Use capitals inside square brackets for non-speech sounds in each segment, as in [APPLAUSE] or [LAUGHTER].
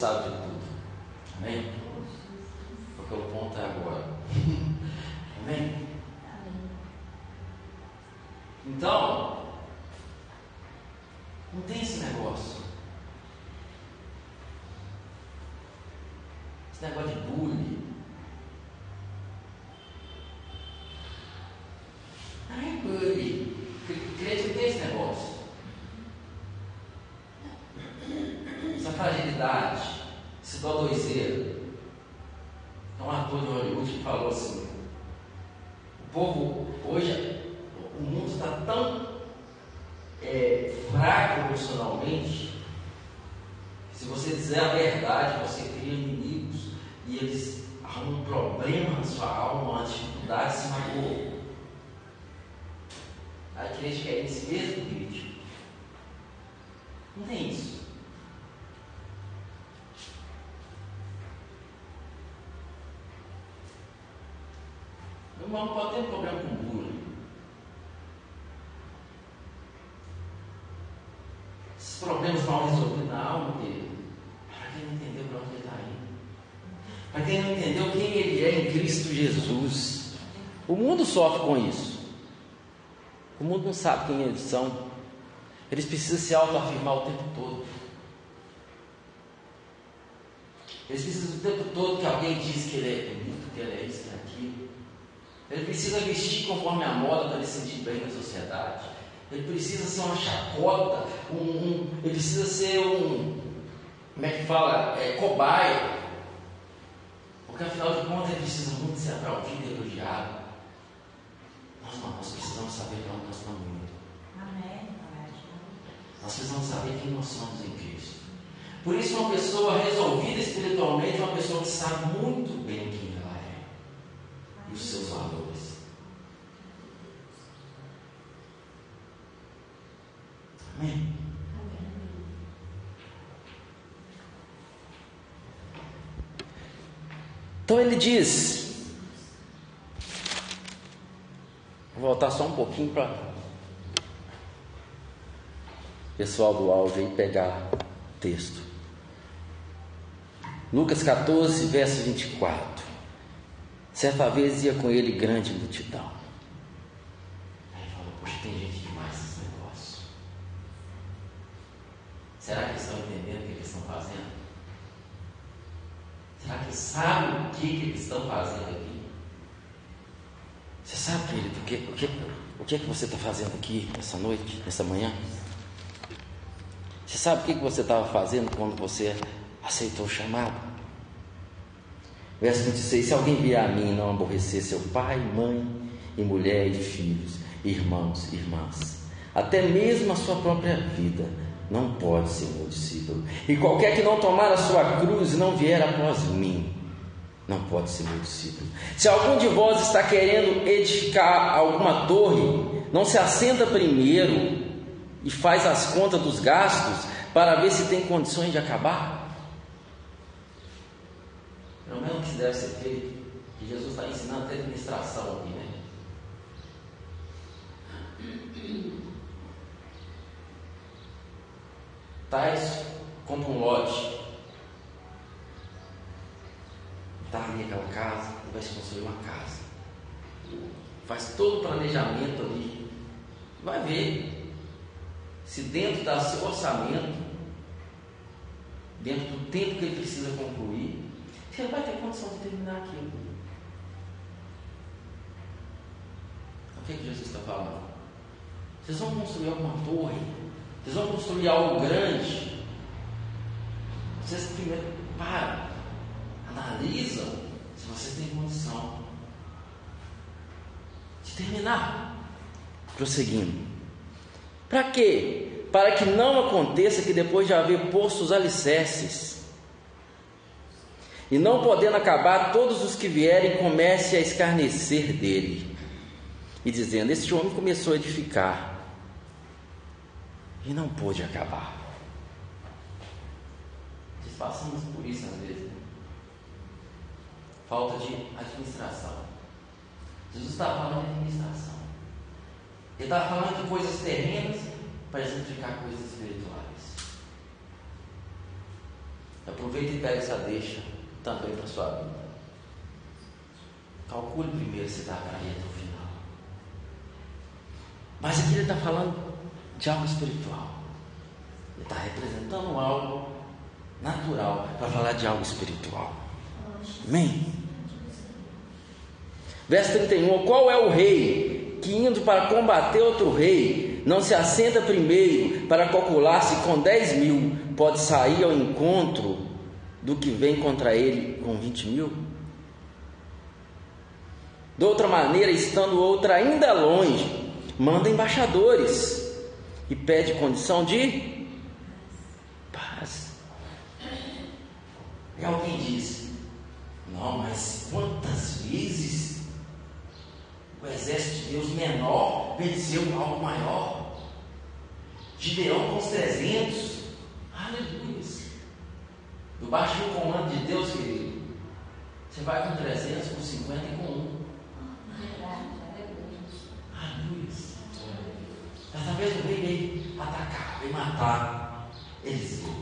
sabe de tudo. Amém? Porque o ponto é agora. [LAUGHS] Amém? Então, não tem esse negócio. Esse negócio de bullying. Não é bullying. Crente não tem esse negócio. Essa fragilidade, esse dodoiseiro. É um ator de Hollywood que falou assim: o povo, hoje, o mundo está tão é, fraco emocionalmente, que se você dizer a verdade, você cria inimigos e eles arrumam um problema na sua alma, uma dificuldade, se magoam. A igreja quer esse mesmo vídeo. Não tem isso. Não pode ter problema com bullying. Esses problemas mal resolvidos na alma dele. Para quem não entendeu para onde ele está indo. Para quem não entendeu quem ele é em Cristo Jesus. O mundo sofre com isso. O mundo não sabe quem eles são. Eles precisam se autoafirmar o tempo todo. Eles precisam o tempo todo que alguém diz que ele é bonito, que ele é isso. Ele precisa vestir conforme a moda para ele se sentir bem na sociedade. Ele precisa ser uma chacota, um, um, ele precisa ser um, como é que fala, é, cobaia. Porque afinal de contas ele precisa muito ser aplaudido e elogiado. Nós, nós precisamos saber para onde nós estamos indo. Amém. Nós precisamos saber quem nós somos em Cristo. Por isso, uma pessoa resolvida espiritualmente é uma pessoa que sabe muito bem quem ela é e os seus valores. Amém? Então ele diz. Vou voltar só um pouquinho para pessoal do áudio aí pegar o texto. Lucas 14, verso 24. Certa vez ia com ele grande multidão. Aí ele falou: Poxa, tem gente demais nesse negócio. Será que eles estão entendendo o que eles estão fazendo? Será que eles sabem o que, que eles estão fazendo aqui? Você sabe, querido, o que, o que, o que é que você está fazendo aqui essa noite, essa manhã? Você sabe o que, que você estava fazendo quando você aceitou o chamado? Verso 26: Se alguém vier a mim não aborrecer seu pai, mãe, e mulher, e filhos, irmãos, irmãs, até mesmo a sua própria vida, não pode ser meu discípulo. E qualquer que não tomar a sua cruz e não vier após mim, não pode ser meu discípulo. Se algum de vós está querendo edificar alguma torre, não se assenta primeiro e faz as contas dos gastos para ver se tem condições de acabar? Pelo menos o que deve ser feito, que Jesus está ensinando até administração aqui, né? Tais compra um lote, está ali aquela casa, ele vai se construir uma casa. Faz todo o planejamento ali, vai ver se dentro do seu orçamento, dentro do tempo que ele precisa concluir, se ele vai ter condição de terminar aquilo. O que, é que Jesus está falando? Vocês vão construir alguma torre, vocês vão construir algo grande. Vocês primeiro param, analisam se vocês têm condição de terminar. Prosseguindo. Para quê? Para que não aconteça que depois de haver posto os alicerces, e não podendo acabar, todos os que vierem comecem a escarnecer dele, e dizendo: Este homem começou a edificar, e não pôde acabar. Nós passamos por isso às vezes. Né? Falta de administração. Jesus está falando de administração. Ele está falando de coisas terrenas para exemplificar coisas espirituais. Aproveita e pega essa deixa também para a sua vida. Calcule primeiro se dá para ir até o final. Mas aqui ele está falando de algo espiritual. Ele está representando algo natural para falar de algo espiritual. Amém? Verso 31: Qual é o rei que indo para combater outro rei não se assenta primeiro para calcular se com 10 mil pode sair ao encontro do que vem contra ele com 20 mil? De outra maneira, estando outra ainda longe, manda embaixadores e pede condição de paz. E alguém diz: Não, mas quantas vezes o exército de Deus menor venceu algo maior? Gideão com os 300, aleluia. Do comando de Deus, querido, você vai com 300, com 50 e com 1. Aleluia. Dessa vez o rei veio atacar, veio matar Eliseu.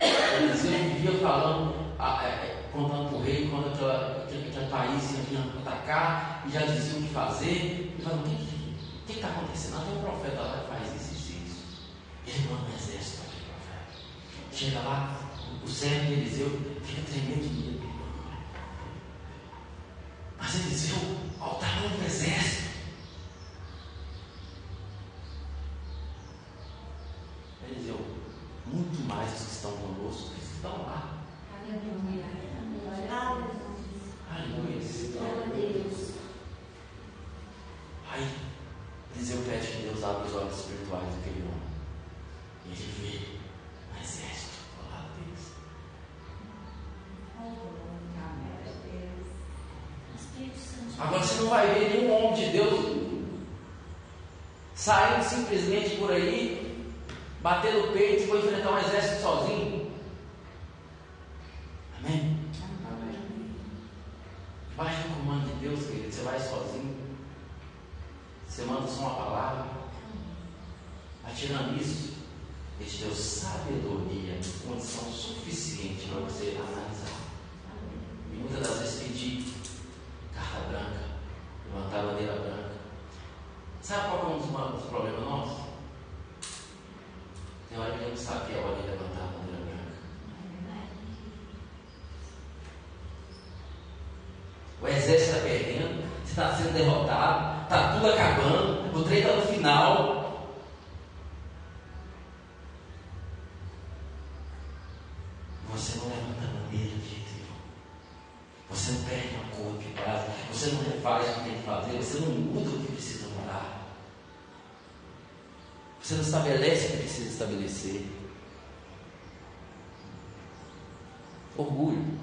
Eliseu vivia falando, é, contando para o rei quando aquela, aquele país ia vir atacar e já dizia o que fazer. E falando, o que está acontecendo? Ah, tem um profeta lá faz isso e isso. Ele manda um exército. Chega lá, o servo de Eliseu fica tremendo de medo. Mas Eliseu, ao tamanho do exército, Eliseu, muito mais os que estão conosco, que estão lá. Aleluia. Aleluia. Aí, Eliseu pede que Deus abra os olhos espirituais daquele homem. E ele vê um exército Agora você não vai ver nenhum homem de Deus saindo simplesmente por aí, batendo o peito e vou enfrentar um exército sozinho. Amém? Vai no comando de Deus, querido. Você vai sozinho. Você manda só uma palavra. Atirando isso, Ele te deu sabedoria, condição suficiente para você analisar. Muitas das vezes pedir carta branca, levantar a bandeira branca. Sabe qual é um dos problemas nossos? Tem hora que a gente sabe que é hora de levantar a bandeira branca. O exército está perdendo, você está sendo derrotado, está tudo acabando, o trem está no final. Você não levanta a bandeira de jeito nenhum. Você não perde uma cor de paz, você não refaz o que tem que fazer, você não muda o que precisa mudar. Você não estabelece o que precisa estabelecer. Orgulho.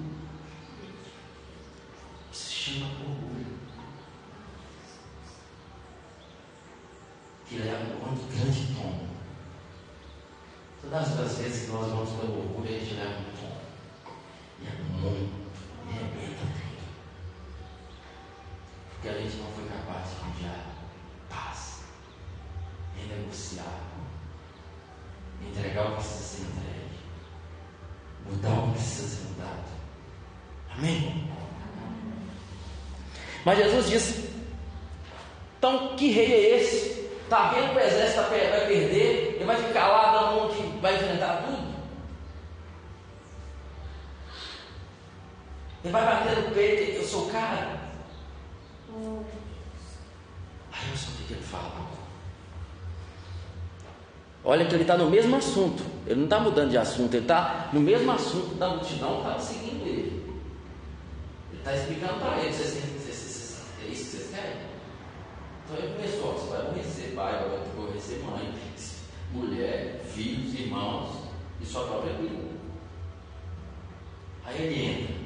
Se chama orgulho. Que leva um grande tom. Todas as vezes que nós vamos pelo orgulho, a gente leva um tom. E é muito. Porque a gente não foi capaz de enviar paz, renegociar, entregar o que precisa ser entregue, mudar o que precisa ser mudado. Amém? Mas Jesus disse: então que rei é esse? Está vendo que o exército vai perder? Ele vai ficar lá dando um que vai enfrentar tudo? Ele vai bater no peito, eu sou o cara. Aí eu sei o que ele fala. Olha que ele está no mesmo assunto. Ele não está mudando de assunto, ele está no mesmo assunto da multidão, estava seguindo ele. Ele está explicando para eles, vocês, vocês, é isso que vocês querem? Então ele começou, você vai aborrecer pai, vai aborrecer mãe, mulher, filhos, irmãos e sua própria vida. Aí ele entra.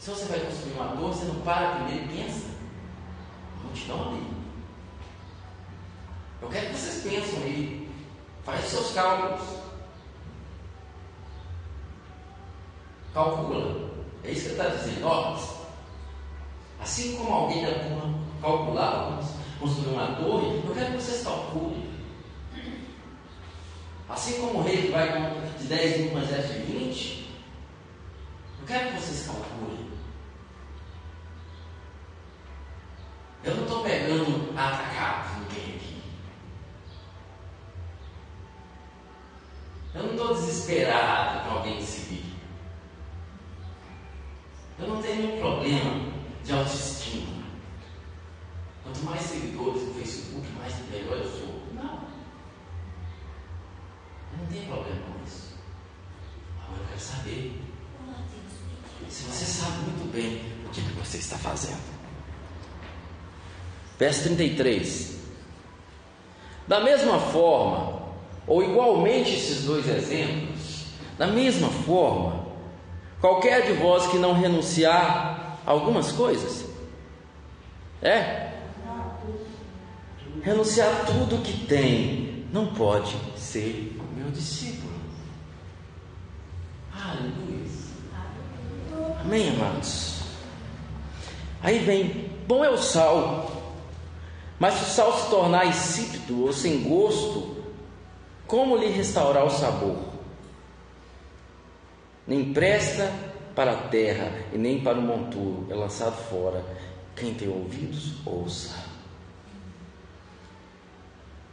Se você vai construir uma torre, você não para primeiro e pensa. Multidão ali. Eu quero que vocês pensem aí. Faz seus cálculos. Calcula. É isso que ele está dizendo. Ó, assim como alguém da turma calcular, construir uma torre, eu quero que vocês calculem. Assim como o rei vai de 10 mil 10 de 20, eu quero que vocês calculem. Eu não estou pegando atacado ninguém aqui. Eu não estou desesperado com alguém seguir. Eu não tenho nenhum problema de autoestima. Quanto mais seguidores no Facebook, mais melhor eu sou. Não. Eu não tenho problema com isso. Agora eu quero saber se você sabe muito bem o que, que você está fazendo. Verso 33. Da mesma forma, ou igualmente esses dois exemplos, da mesma forma, qualquer de vós que não renunciar a algumas coisas, é renunciar tudo que tem, não pode ser meu discípulo. Aleluia. Amém, amados? Aí vem, bom é o sal, mas se o sal se tornar insípido ou sem gosto, como lhe restaurar o sabor? Nem presta para a terra e nem para o monturo, é lançado fora. Quem tem ouvidos, ouça.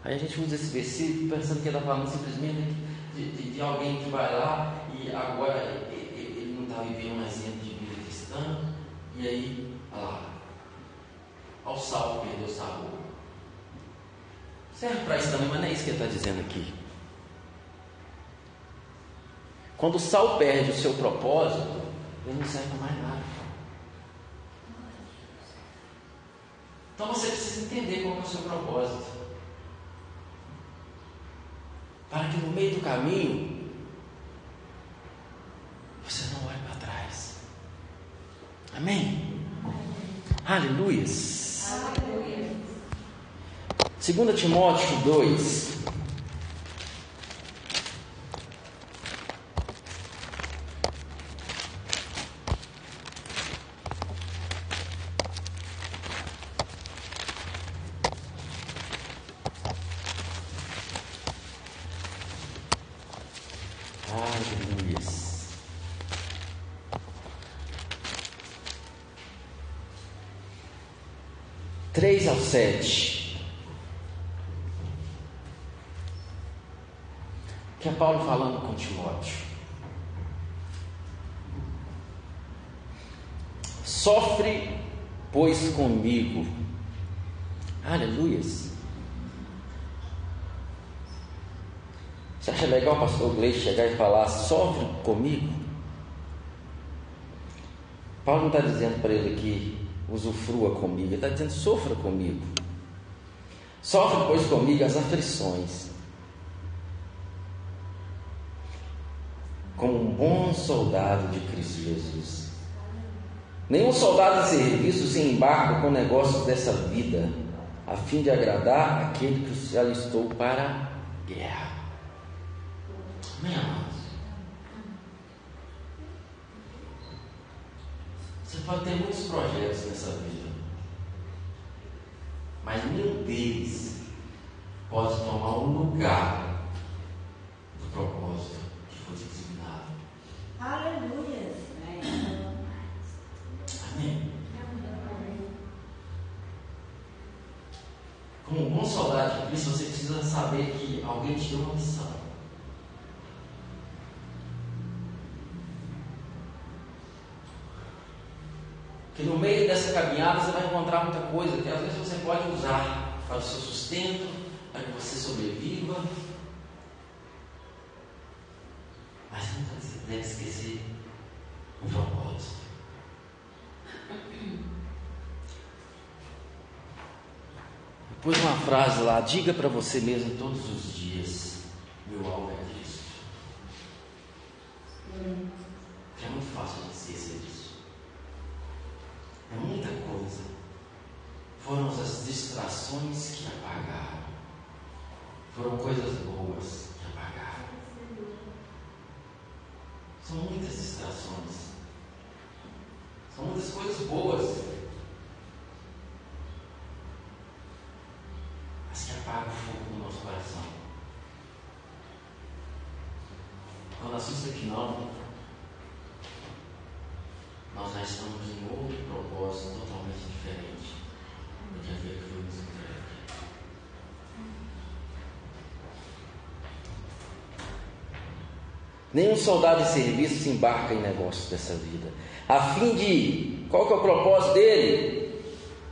Aí a gente usa esse versículo pensando que ele está falando simplesmente de, de, de, alguém que vai lá e agora ele, ele não está vivendo mais dentro de vida cristã, e aí, olha lá, ao sal perdeu o sabor. Serve para isso também, mas não é isso que ele está dizendo aqui. Quando o sal perde o seu propósito, ele não serve para mais nada. Então você precisa entender qual é o seu propósito. Para que no meio do caminho você não olhe para trás. Amém? Aleluias. Aleluia. 2 Timóteo 2. ao 7. Que é Paulo falando com Timóteo. Sofre, pois, comigo. Aleluias. Você acha legal o pastor Gleice chegar e falar, sofre comigo? Paulo não está dizendo para ele aqui, usufrua comigo. Ele está dizendo: sofra comigo. Sofre, pois, comigo as aflições. Como um bom soldado de Cristo Jesus. Nenhum soldado de serviço se embarca com negócios dessa vida, a fim de agradar aquele que se alistou para a guerra. Amém, amados? Você pode ter muitos projetos nessa vida, mas nenhum deles pode tomar um lugar do propósito que foi designado. Aleluia. Amém. Como um bom soldado de Cristo, você precisa saber que alguém te deu uma missão. que no meio você vai encontrar muita coisa que às vezes você pode usar para o seu sustento, para que você sobreviva. Mas nunca deve esquecer o propósito. Pus uma frase lá, diga para você mesmo todos os dias, meu alvo é Cristo. É muito fácil de esquecer disso. É muita coisa. Foram as distrações que apagaram. Foram coisas boas que apagaram. São muitas distrações. São muitas coisas boas. Mas que apagam o fogo do nosso coração. assusta que não. Nós já estamos em outro propósito totalmente diferente do que aquele que foi nos entregue. Nenhum soldado de serviço se embarca em negócios dessa vida. A fim de. Qual que é o propósito dele?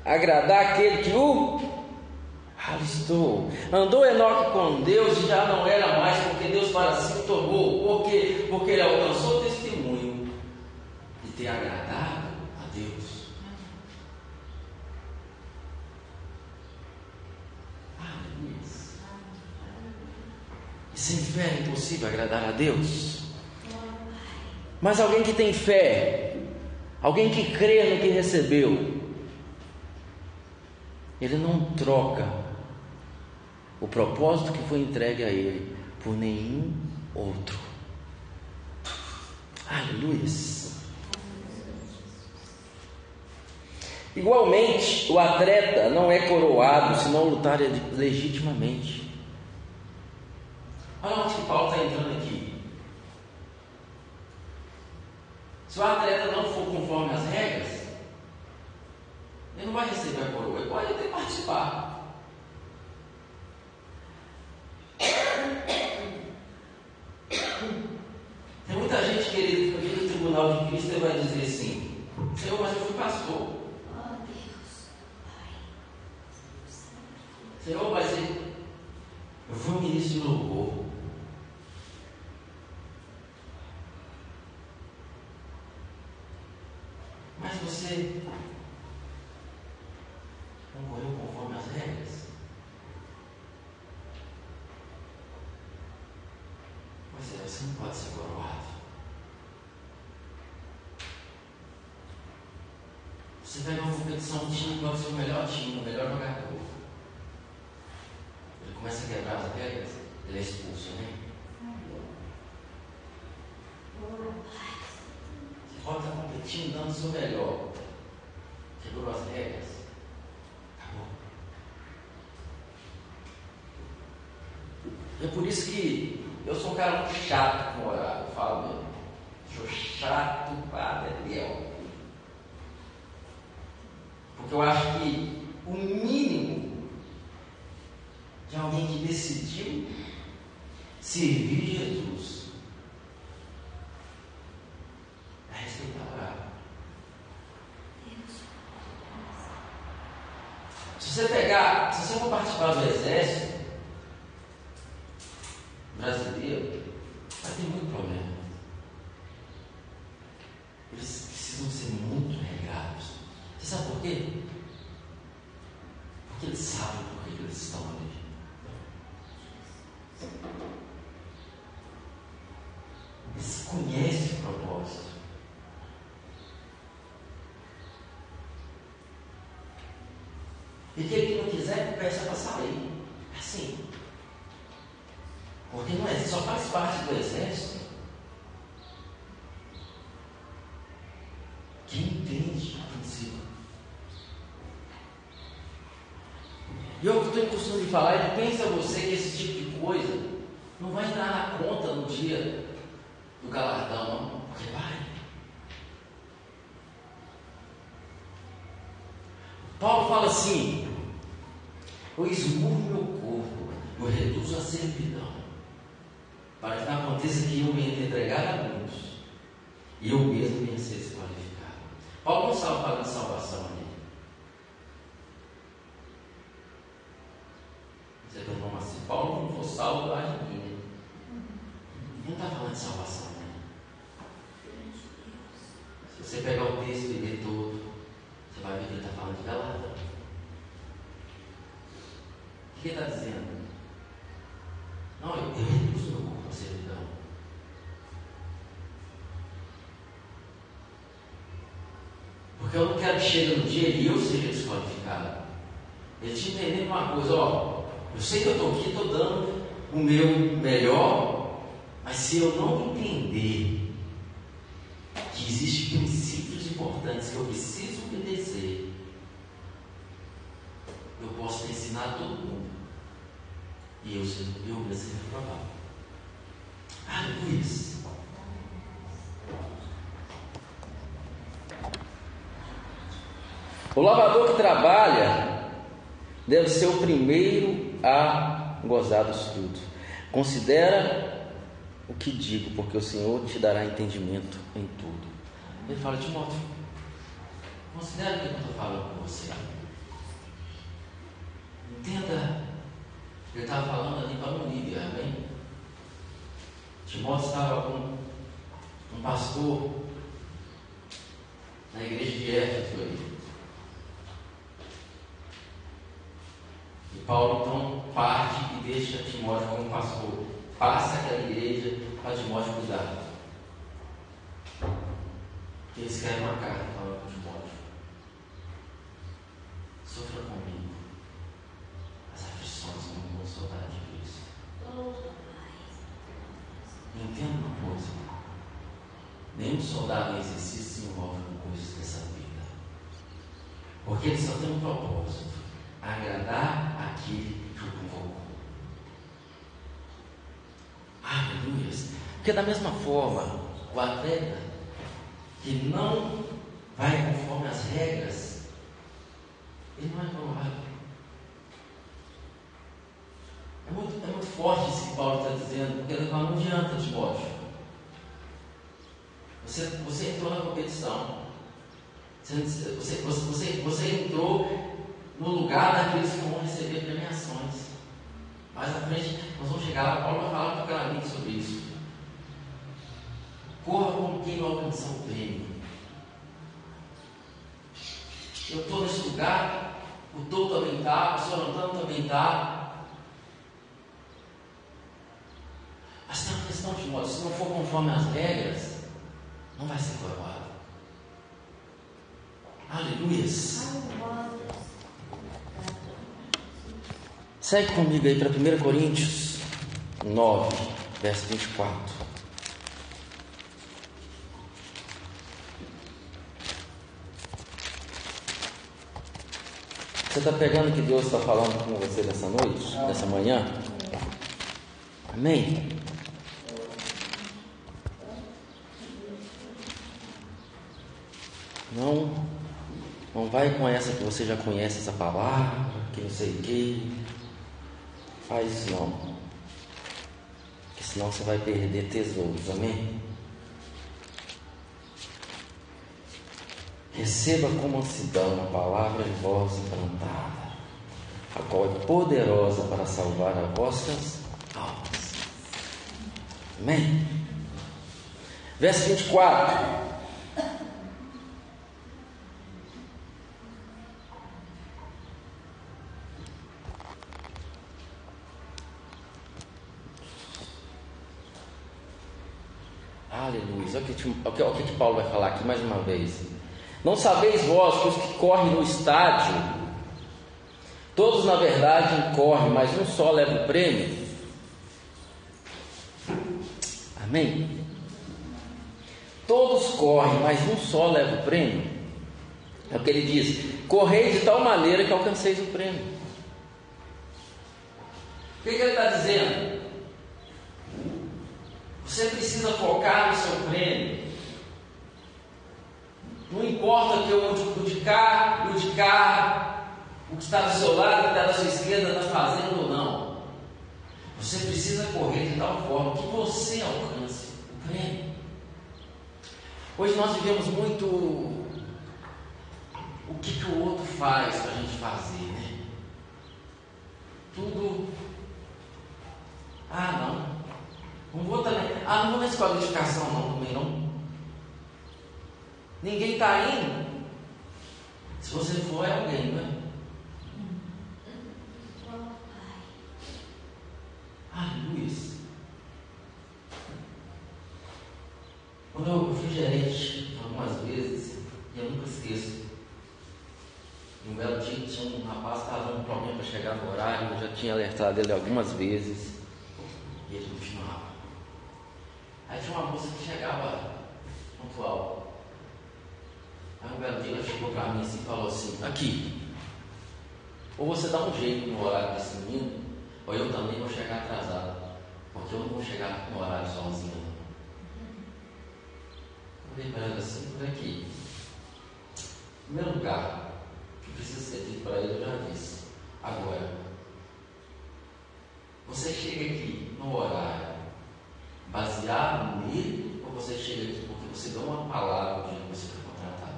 Agradar aquele que o alistou. Andou Enoque com Deus e já não era mais, porque Deus para si tomou. Por quê? Porque ele alcançou o testemunho de ter agradado a Deus. Aleluia. E sem fé é impossível agradar a Deus. Mas alguém que tem fé, alguém que crê no que recebeu, ele não troca o propósito que foi entregue a ele por nenhum outro. Aleluia. Igualmente, o atleta não é coroado se não lutar legitimamente. Olha onde que Paulo está entrando aqui. Se o atleta não for conforme as regras, ele não vai receber a coroa, ele pode até participar. Tem muita gente querendo que no tribunal de Cristo vai dizer assim: Senhor, mas eu fui pastor. Senhor, mas eu fui ministro de louvor. Mas você não correu conforme as regras? Pois é, você não pode ser coroado. Você pega uma competição, um time pode ser o melhor time, o melhor jogador. Ele começa a quebrar as regras, ele é expulso, né? Você pode estar dando o seu melhor. Quebrou as regras. Acabou. É por isso que eu sou um cara muito chato com horário, eu falo mesmo. Sou chato para Deus. Porque eu acho que o mínimo de alguém que decidiu servir Jesus é respeitar o horário. Se você pegar, se você for participar do exército brasileiro, vai ter muito problema. Eles precisam ser muito regados. Você sabe por quê? Porque eles sabem por que eles estão ali. Eles conhecem o propósito. E aquele que não quiser, peça para sair. Assim. Porque não é, só faz parte do exército quem entende o princípio. E eu tenho o costume falar, e pensa você que esse tipo de coisa não vai entrar na conta no dia do galardão, não. Porque vai. Paulo fala assim: Eu esmurro meu corpo, eu reduzo a servidão, para que não aconteça que eu me entregar a muitos e eu mesmo venha ser desqualificado. Paulo não estava falando de salvação ali. Você está falando assim: Paulo não for salvo, vai de mim. Ele não está falando de salvação ali. Se você pegar o texto e ler todo, você vai ver que ele está falando de galardão. O que ele está dizendo? Não, eu, eu reduzo meu corpo à servidão. Porque eu não quero que chegue no dia e eu seja desqualificado. Ele te entendendo uma coisa, ó, eu sei que eu estou aqui, estou dando o meu melhor, mas se eu não entender que existem princípios importantes que eu preciso obedecer, eu posso ter ensinado todo mundo. E eu, eu mesmo ser reprovado. Aleluia. O lavador que trabalha deve ser o primeiro a gozar dos frutos. Considera o que digo, porque o Senhor te dará entendimento em tudo. Ele fala, Timóteo, considera o que eu estou falando com você. Entenda. Ele estava falando ali para o Líbia, amém? Timóteo estava com um pastor na igreja de Éfeso ali. Paulo então parte e deixa Timóteo como pastor. Passa aquela igreja para Timóteo cuidar. E ele escreve uma carta falando com Timóteo. Sofra comigo as aflições como um soldado de Cristo. Entenda uma coisa. Nenhum soldado em exercício se envolve com coisas dessa vida. Porque ele só tem um propósito: agradar aquele que o convocou. Aleluia. Porque da mesma forma, o atleta que não vai conforme as regras, ele não é aprovado. É muito, é muito forte isso que Paulo está dizendo, porque ele fala, não adianta, Timóteo. Você, você entrou na competição. Você, você, você, você entrou no lugar daqueles que vão receber premiações. Mais à frente, nós vamos chegar lá, Paulo vai falar para claramente sobre isso. Corra como quem não alcançou o prêmio. Eu estou nesse lugar, o Tom também está, o Sr. Antônio também está. Mas tem uma questão de modo, se não for conforme as regras, não vai ser coroado. Aleluia. Segue comigo aí para 1 Coríntios 9, verso 24. Você está pegando o que Deus está falando com você nessa noite, nessa manhã? Amém? Não, não vai com essa que você já conhece essa palavra, que não sei o que. Faz não. Porque senão você vai perder tesouros, amém? Receba com mansidão a palavra de voz implantada, a qual é poderosa para salvar as vossas almas. Amém? Verso 24. Aleluia. Olha o que, o que Paulo vai falar aqui mais uma vez. Não sabeis vós que os que correm no estádio, todos na verdade correm, mas um só leva o prêmio? Amém? Todos correm, mas um só leva o prêmio. É o que ele diz: correi de tal maneira que alcanceis o prêmio. O que, que ele está dizendo? Você precisa focar no seu prêmio. Não importa que o de cá o de cá, o que está do seu lado, o que está da sua esquerda, está fazendo ou não. Você precisa correr de tal forma que você alcance o prêmio. Hoje nós vivemos muito o que, que o outro faz para a gente fazer, né? Tudo. Ah, não. Não vou também. Ah, não vou na escola de educação não, também não. Ninguém está indo. Se você for, é alguém, não é? Aleluia. Quando eu fui gerente algumas vezes, e eu nunca esqueço. Um belo dia tinha um rapaz que estava dando um problema para chegar no horário, eu já tinha alertado ele algumas vezes. Aí tinha uma moça que chegava pontual. Aí um belo dia ela chegou para mim assim, e falou assim: Aqui, ou você dá um jeito no horário desse menino, ou eu também vou chegar atrasado, porque eu não vou chegar no horário sozinho. Falei para ela assim: Por aqui. Primeiro lugar, que precisa ser feito para ele, eu já disse. Agora, você chega aqui no horário baseado nele, ou você chega aqui porque você deu uma palavra onde você foi contratado?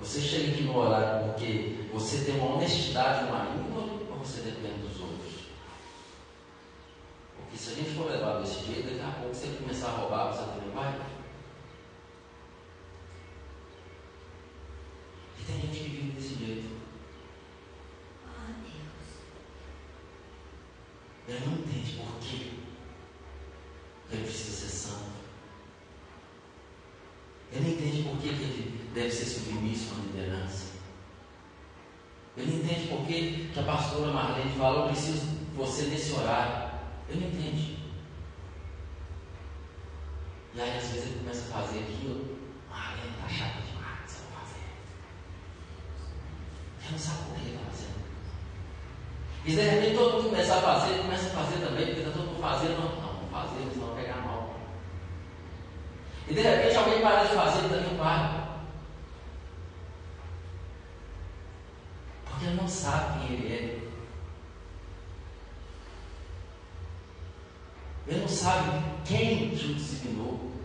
Você chega aqui no horário porque você tem uma honestidade uma índole ou você depende dos outros? Porque se a gente for levado desse jeito, daqui a pouco você começar a roubar, você que a pastora Marlene falou, eu preciso você nesse horário. Eu não entendi. não sabe quem te designou.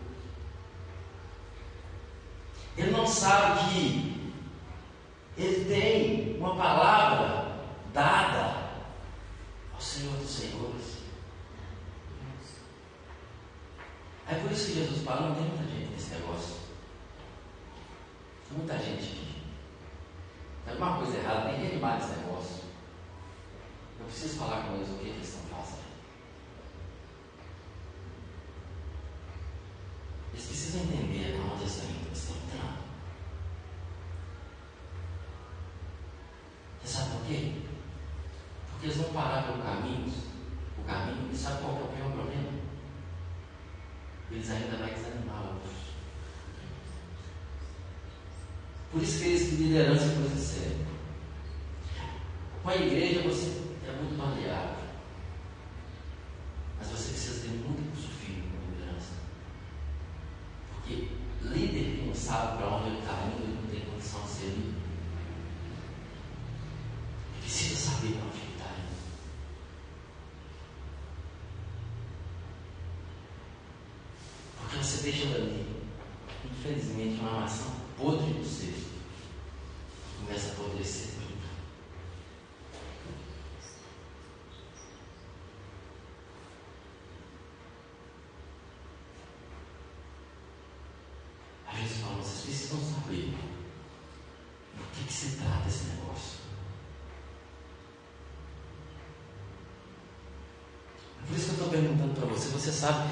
liderança que você serve. Com a igreja você é muito maleável. Mas você precisa ter muito profundo com a liderança. Porque líder que não sabe para onde ele está indo, ele não tem condição de ser líder. Ele precisa saber para onde ele está indo. Porque você deixa ele Você sabe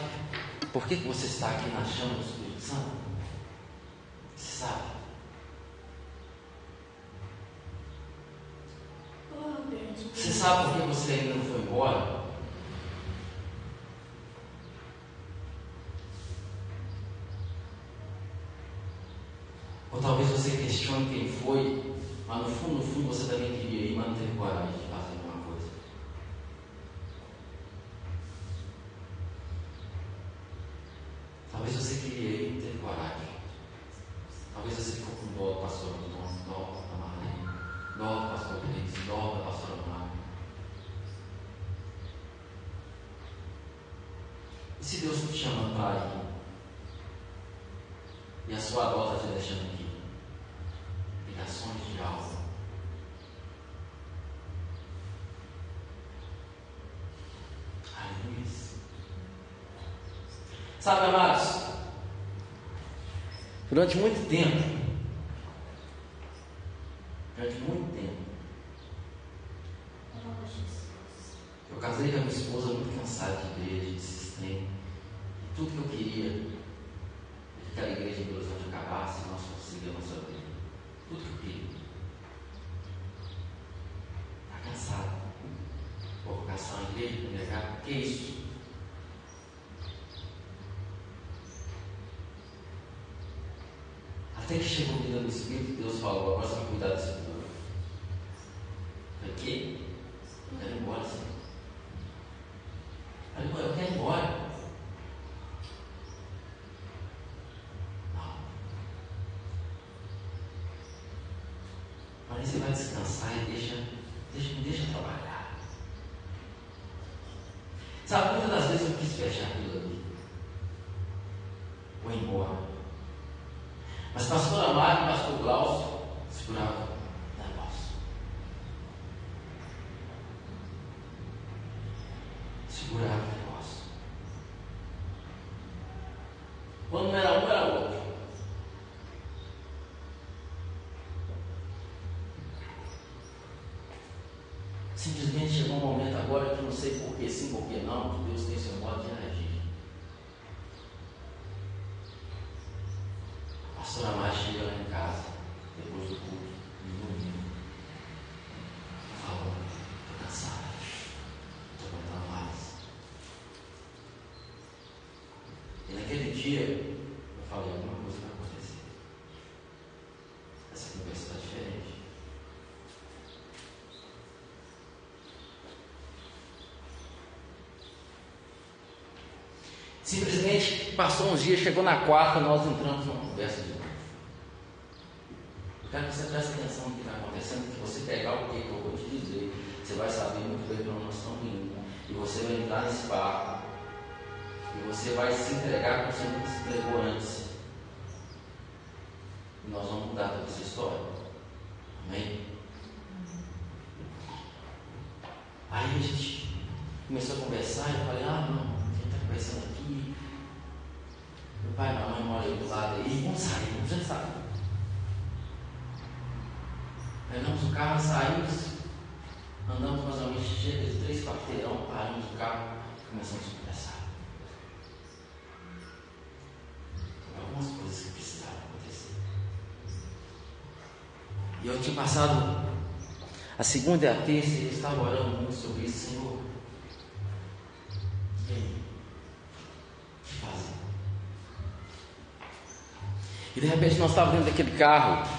por que você está aqui na chama do Espírito Santo? Você sabe? Você sabe por que você ainda não foi embora? Ou talvez você questione quem foi, mas no fundo, no fundo você também queria ir, mas não teve coragem. Sabe, amados, durante muito tempo, agora que não sei por que sim, por que não, que Deus tem seu modo de passou uns dias, chegou na quarta, nós entramos numa conversa de novo. Cara, você presta atenção no que está acontecendo, que você pegar o que eu vou te dizer, você vai saber muito bem para nós estamos indo. E você vai entrar nesse barco. E você vai se entregar como você nunca se entregou antes. E nós vamos mudar toda essa história. Amém? Eu tinha passado a segunda e a terça e eu estava orando muito sobre isso, Senhor. E aí? O que fazer? E de repente nós estávamos dentro daquele carro.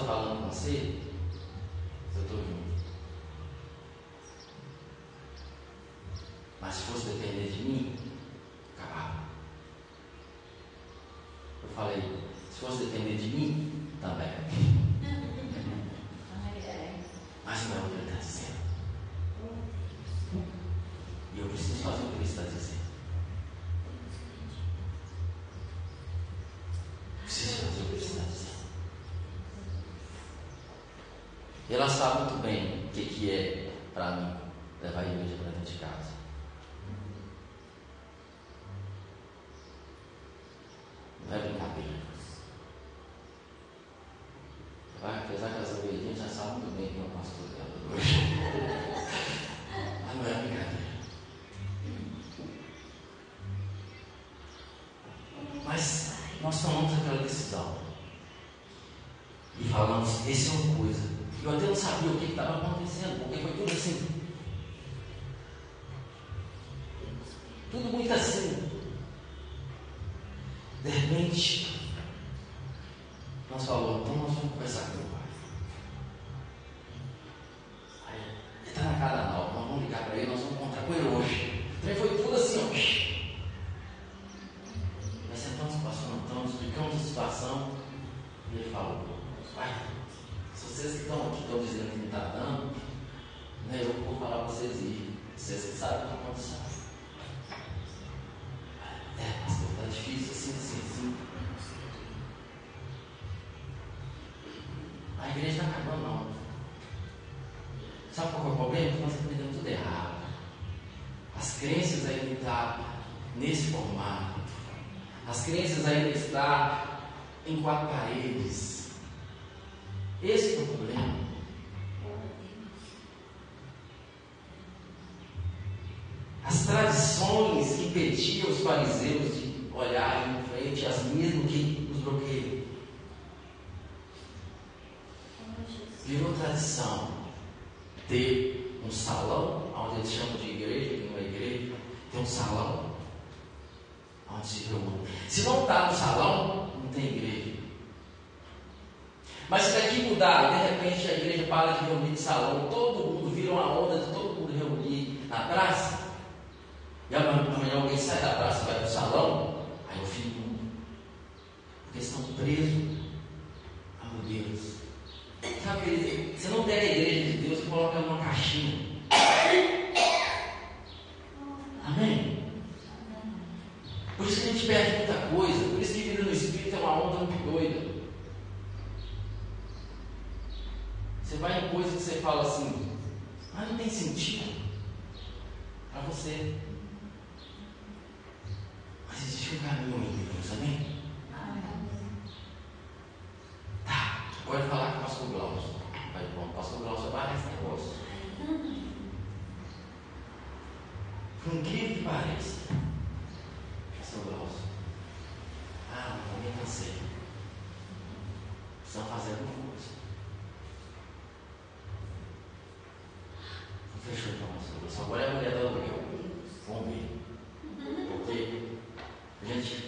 está falando com você, ela sabe muito bem o que, que é para mim levar a igreja para dentro de casa. Não é brincadeira. Vai, apesar que as ovelhinhas já sabem muito bem quem é o pastor dela hoje. Mas não é brincadeira. Mas nós tomamos aquela decisão. E falamos, esse é uma coisa E eu tenho não sabia o que estava acontecendo, porque foi tudo assim,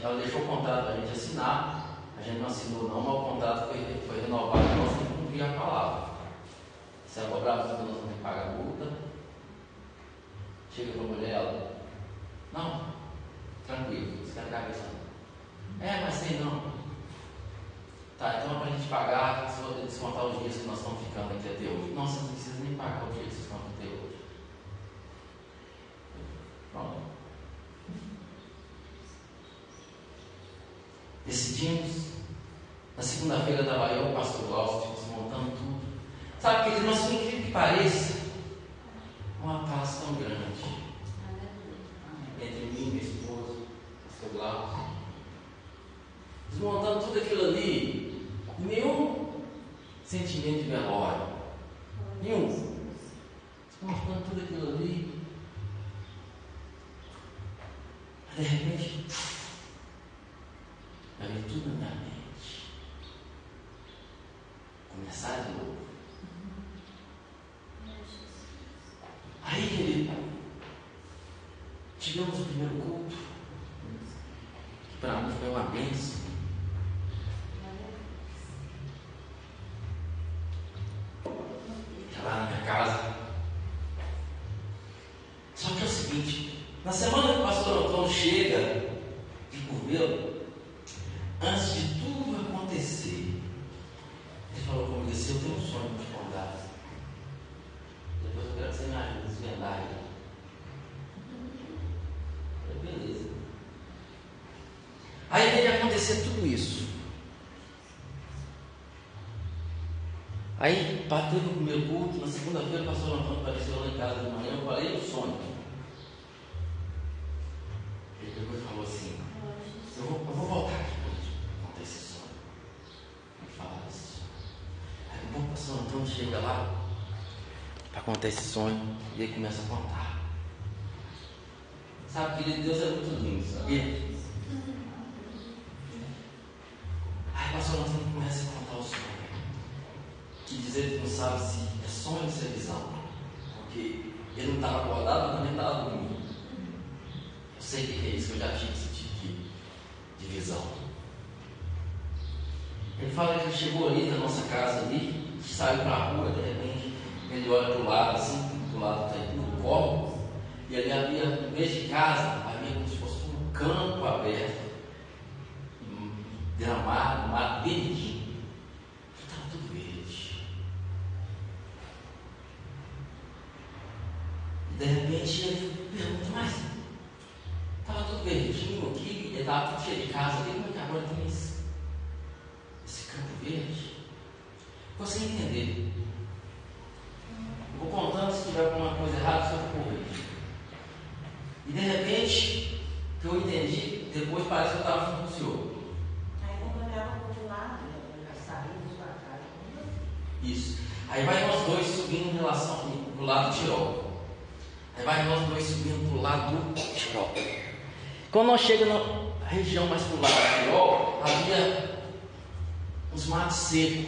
Então, ela deixou o contrato para a gente assinar, a gente não assinou não, mas o contrato foi, foi renovado e nós temos que cumprir a palavra. Se é cobrado, nós vamos ter que pagar a multa. Chega para a mulher, ela decidimos. Na segunda-feira estava eu, o pastor Glaucio, fechamos o primeiro culto, que para mim foi uma bênção. bateu no primeiro culto, na segunda-feira o pastor Antônio apareceu lá em casa de manhã, eu falei o sonho. Ele pegou e falou assim, eu vou, eu vou voltar aqui para contar esse sonho. Me falar desse sonho. Aí o pastor Antônio chega lá para contar esse sonho e ele começa a contar. Sabe, querido, Deus é muito lindo, sabia? É. gramado, mato verdinho. Estava tudo verde. E de repente ele pergunta, mas estava tudo verdinho aqui, estava tudo cheio de casa ali, chega na região mais pro lado né? havia uns matos secos.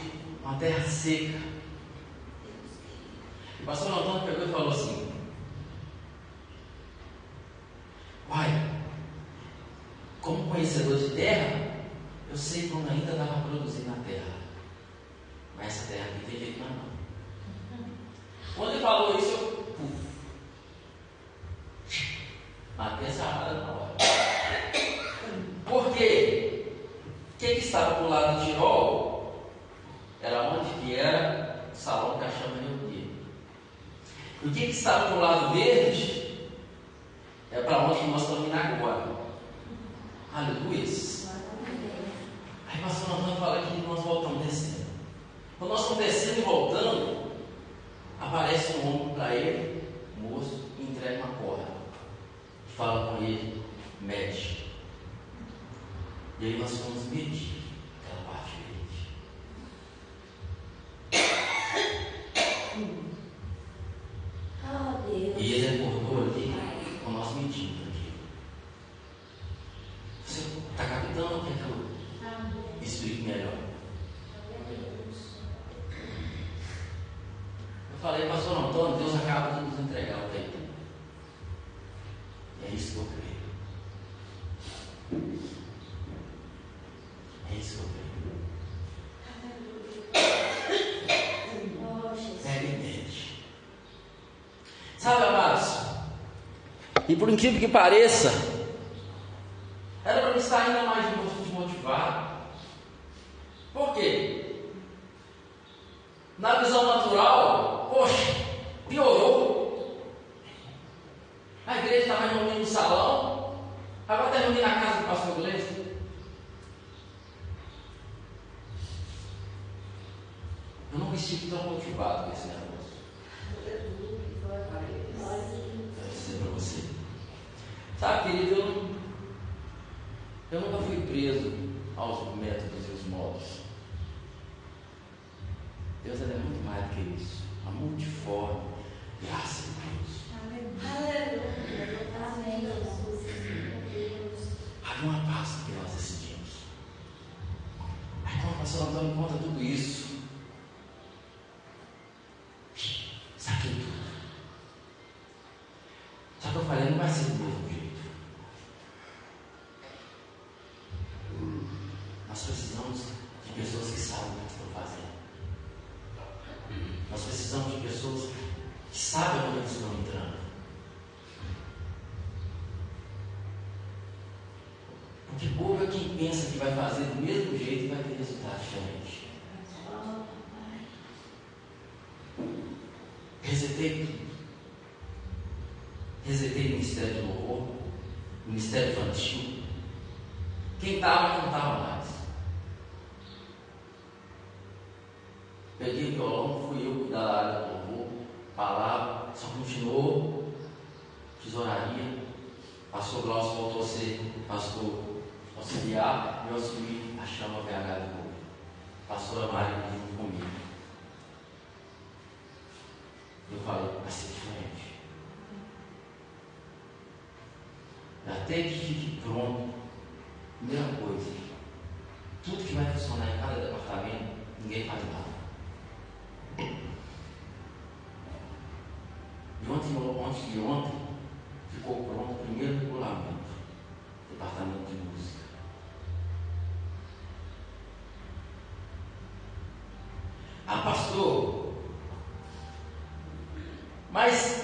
por incrível que pareça, era para estar ainda mais desmotivado. Por quê? Na visão natural, poxa, piorou. A igreja estava reunindo no salão, agora está reunindo na casa do pastor Gleison. Eu nunca estive tão motivado com esse negócio. Deve ser para você. Sabe, querido, eu, eu nunca fui preso aos métodos e aos modos. Deus é muito mais do que isso. A multiforme, graça pensa que vai fazer do mesmo jeito vai ter resultado diferente. Resetei tudo. Resetei o Ministério do Louvor, o Ministério Infantil, déficit de pronto. Primeira coisa, tudo que vai funcionar em cada departamento, ninguém faz nada. E ontem, ontem ontem ficou pronto o primeiro regulamento departamento de música. Ah, pastor, mas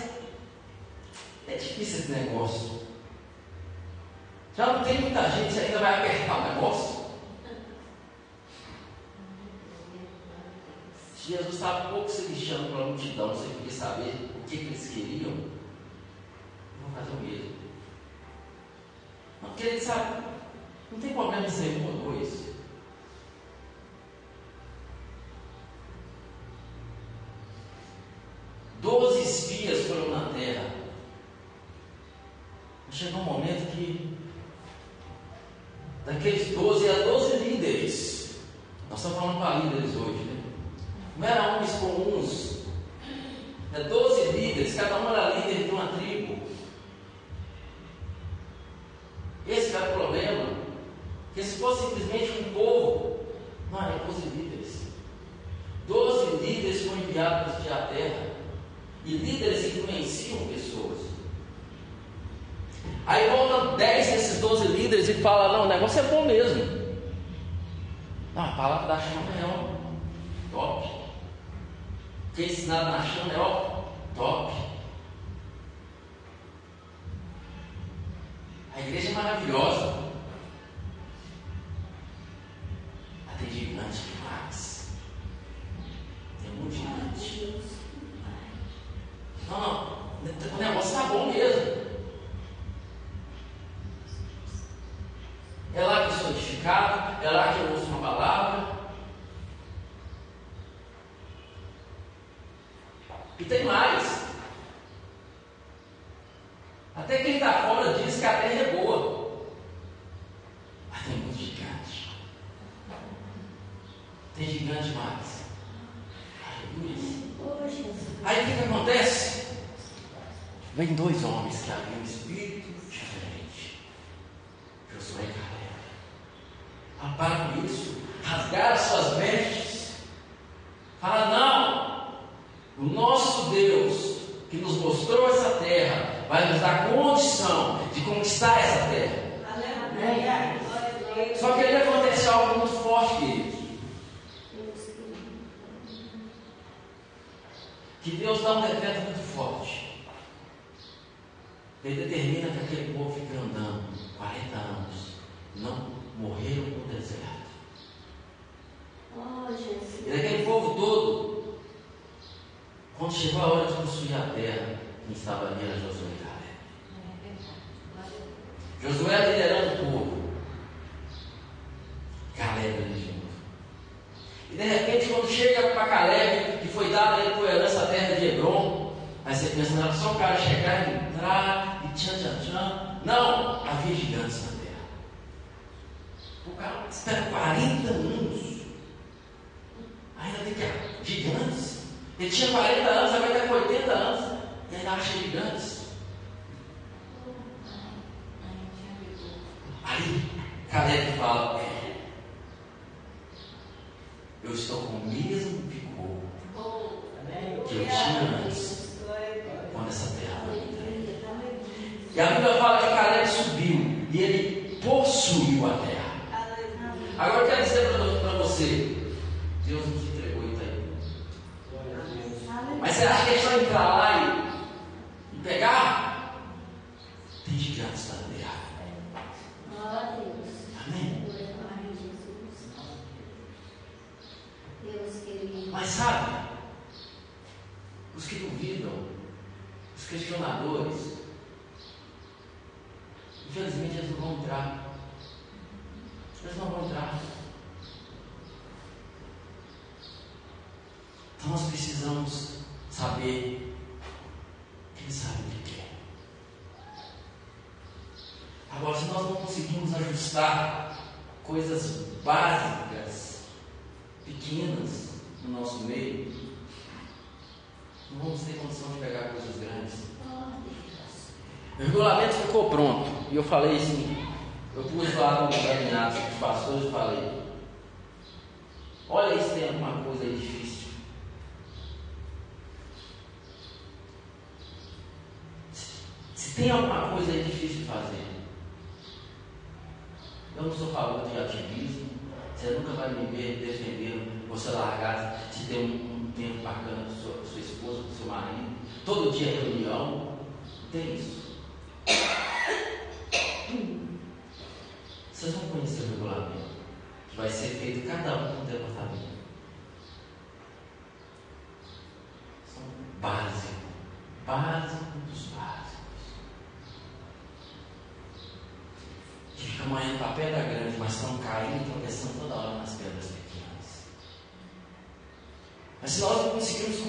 sabe? fosse simplesmente um povo. Não, é 12 líderes. 12 líderes foram enviados para a terra. E líderes influenciam pessoas. Aí volta 10 desses 12 líderes e fala: Não, o negócio é bom mesmo. Não, a palavra da chama é ó, top. Quem é ensinado na chama é ó, top. A igreja é maravilhosa. ajustar coisas básicas, pequenas, no nosso meio, não vamos ter condição de pegar coisas grandes. O regulamento ficou pronto, e eu falei isso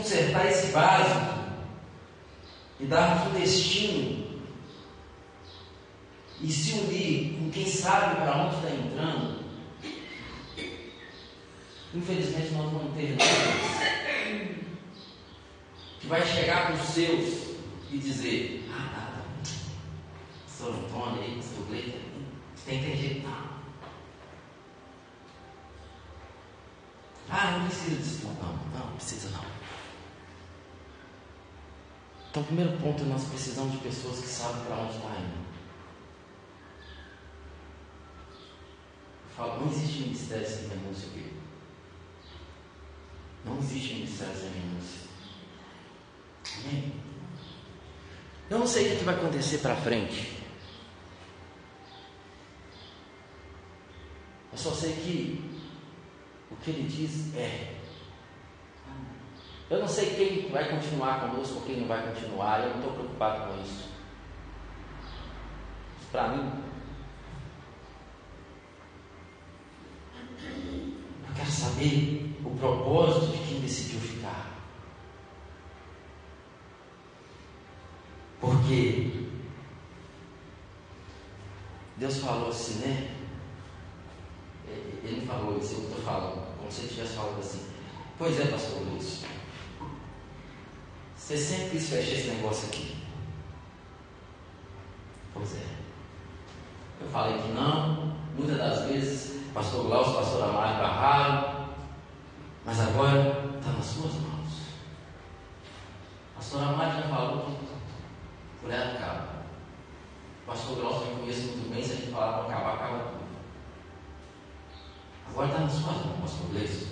Sự primeiro ponto, nós precisamos de pessoas que sabem para onde está indo. Eu falo, não existe ministério sem renúncia, querido. Não existe ministério sem renúncia. Amém? Eu não sei o que vai acontecer para frente. Eu só sei que o que ele diz é. Eu não sei quem vai continuar conosco ou quem não vai continuar, eu não estou preocupado com isso. Para mim, eu quero saber o propósito de quem decidiu ficar. Porque Deus falou assim, né? Ele falou isso, eu estou falando, como se ele estivesse falando assim. Pois é, pastor Luiz. Você sempre quis fechar esse negócio aqui. Pois é. Eu falei que não, muitas das vezes, pastor Glaucio, pastor Amário barraram, mas agora está nas suas mãos. Pastor Amário já falou que por ela acaba. Pastor Glaucio eu conheço muito bem, se a gente falar para acabar, acaba tudo. Agora está nas suas mãos, pastor Gleison.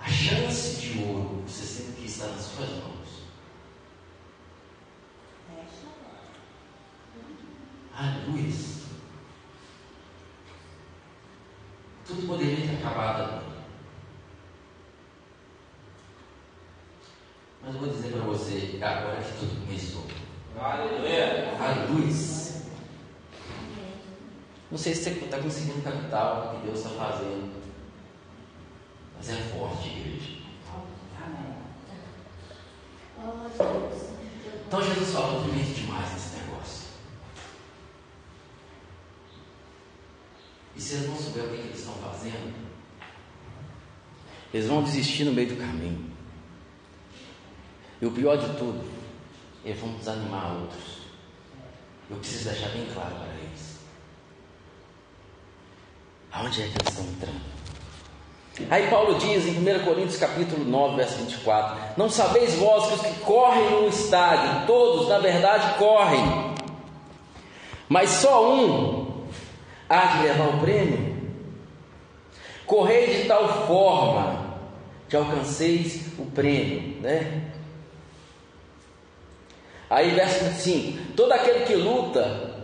A chance de ouro, você sempre quis estar nas suas mãos. Aleluia. Tudo poderia ter acabado ali. Mas eu vou dizer para você agora que tudo começou. Aleluia. Aleluia. Não sei se você está conseguindo captar o que Deus está fazendo. Mas é forte, igreja. Então Jesus falou primeiro demais nesse negócio. E se eles não souberem o que eles estão fazendo, eles vão desistir no meio do caminho. E o pior de tudo, eles vão desanimar outros. Eu preciso deixar bem claro para eles. Aonde é que eles estão entrando? Aí Paulo diz em 1 Coríntios capítulo 9, verso 24: Não sabeis vós que os que correm no estádio, todos na verdade correm, mas só um há de levar o prêmio? Correi de tal forma que alcanceis o prêmio, né? Aí verso 25: Todo aquele que luta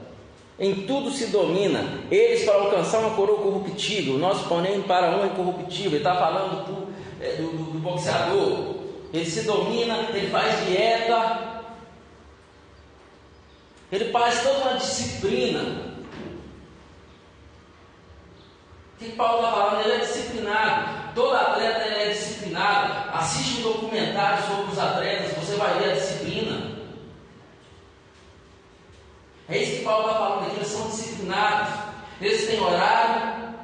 em tudo se domina, eles para alcançar uma coroa corruptível, nós porém para uma incorruptível. Ele está falando do, é, do, do, do boxeador. Ele se domina, ele faz dieta, ele faz toda uma disciplina. O que Paulo está falando? Ele é disciplinado. Todo atleta é disciplinado. Assiste um documentário sobre os atletas, você vai ver a disciplina. É isso que Paulo está falando aqui, eles são disciplinados, eles têm horário,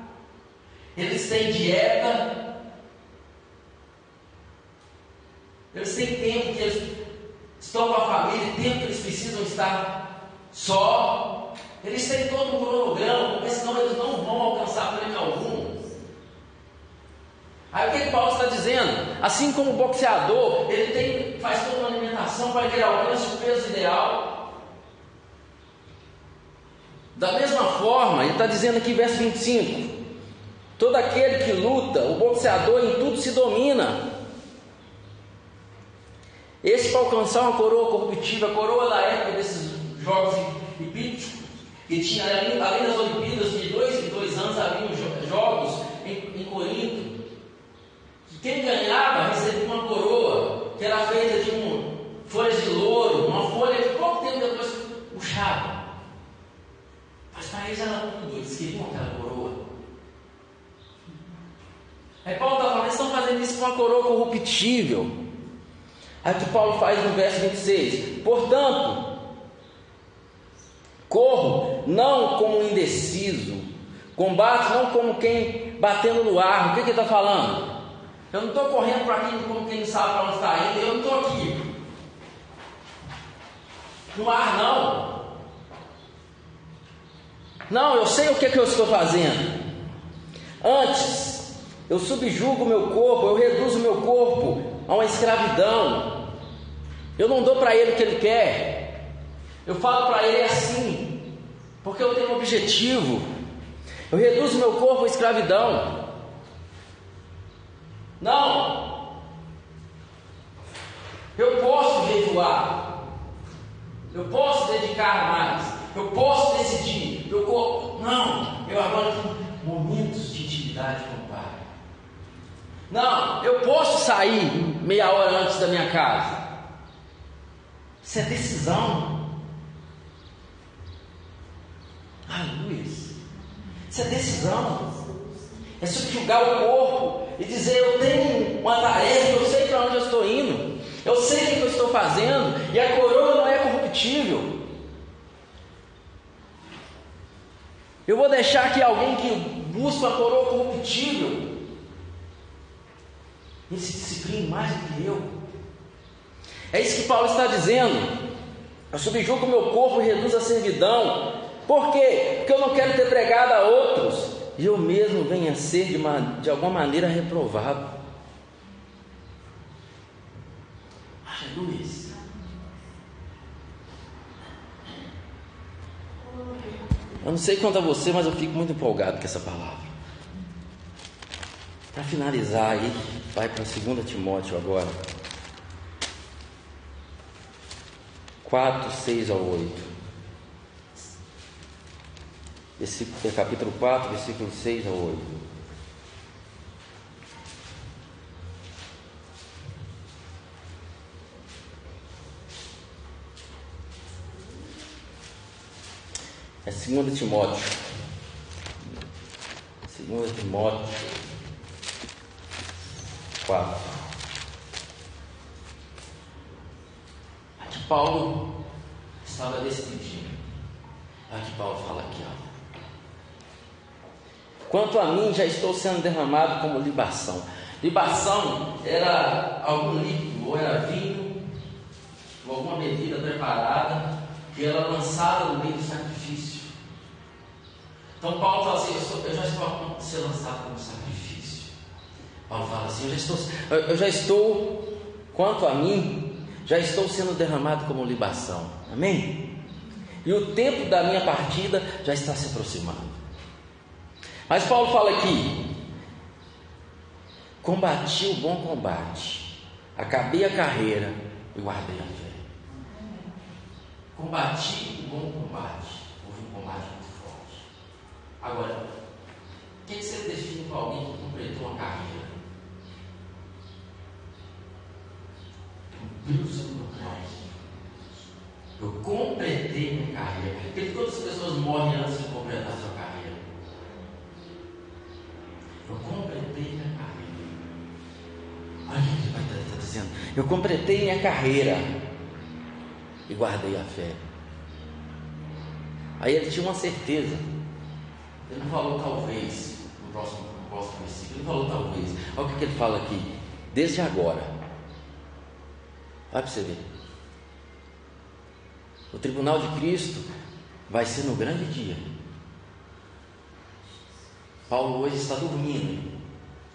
eles têm dieta, eles têm tempo que eles estão com a família, tempo que eles precisam estar só, eles têm todo um cronograma, porque senão eles não vão alcançar prêmio algum. Aí o que, que Paulo está dizendo? Assim como o boxeador, ele tem, faz toda uma alimentação para que ele alcance o peso ideal. Da mesma forma, ele está dizendo aqui, verso 25: todo aquele que luta, o boxeador em tudo se domina. Esse para alcançar uma coroa corruptível, a coroa da época desses jogos hipíticos, que tinha além, das Olimpíadas, de dois em dois anos haviam jogos em, em Corinto. Quem ganhava recebia uma coroa que era feita de um, folhas de louro, uma folha que pouco tempo depois puxava. Mas para eles era tudo, eles queriam aquela coroa. Aí Paulo está falando, eles estão fazendo isso com uma coroa corruptível. Aí o que Paulo faz no verso 26: Portanto, corro não como indeciso, combate não como quem batendo no ar. O que, que ele está falando? Eu não estou correndo para aqui como quem sabe para onde está indo, eu não estou aqui no ar, não. Não, eu sei o que, é que eu estou fazendo. Antes, eu subjugo o meu corpo, eu reduzo o meu corpo a uma escravidão. Eu não dou para ele o que ele quer. Eu falo para ele assim, porque eu tenho um objetivo. Eu reduzo meu corpo à escravidão. Não. Eu posso jejuar. Eu posso dedicar mais. Eu posso decidir. Eu Não. Eu agora tenho momentos de intimidade com o Pai. Não. Eu posso sair meia hora antes da minha casa. Isso é decisão. Aleluia. Isso é decisão. É subjugar o corpo e dizer: Eu tenho uma tarefa, eu sei para onde eu estou indo, eu sei o que eu estou fazendo, e a coroa não é corruptível. Eu vou deixar que alguém que busca a coroa corruptível ele se discipline mais do que eu. É isso que Paulo está dizendo. Eu subjugo o meu corpo e reduzo a servidão. Por quê? Porque eu não quero ter pregado a outros e eu mesmo venha a ser de, uma, de alguma maneira reprovado. Aleluia. Eu não sei quanto a você, mas eu fico muito empolgado com essa palavra. Para finalizar aí, vai para 2 Timóteo agora. 4, 6 ao 8. Capítulo 4, versículo 6 ao 8. É 2 Timóteo. 2 Timóteo 4. Aqui Paulo estava decidindo. Aqui Paulo fala aqui, ó. Quanto a mim, já estou sendo derramado como libação. Libação era algum líquido, ou era vinho, ou alguma bebida preparada, que era lançada no meio do sacrifício. Então Paulo fala assim: eu, sou, eu já estou a ponto de ser lançado como sacrifício. Paulo fala assim: eu já estou, eu já estou quanto a mim, já estou sendo derramado como libação. Amém? E o tempo da minha partida já está se aproximando. Mas Paulo fala aqui: combati o bom combate, acabei a carreira e guardei a fé. Combati o bom combate. Houve um combate muito forte. Agora, o que você define para alguém que completou uma carreira? Cumpriu o seu propósito. Eu completei minha carreira. Porque todas as pessoas morrem antes de completar sua carreira. Eu completei minha carreira. Olha o que ele vai estar dizendo. Eu completei minha carreira e guardei a fé. Aí ele tinha uma certeza. Ele não falou talvez no próximo, no próximo versículo. Ele falou talvez. Olha o que ele fala aqui. Desde agora. Vai para você ver. O tribunal de Cristo vai ser no grande dia. Paulo hoje está dormindo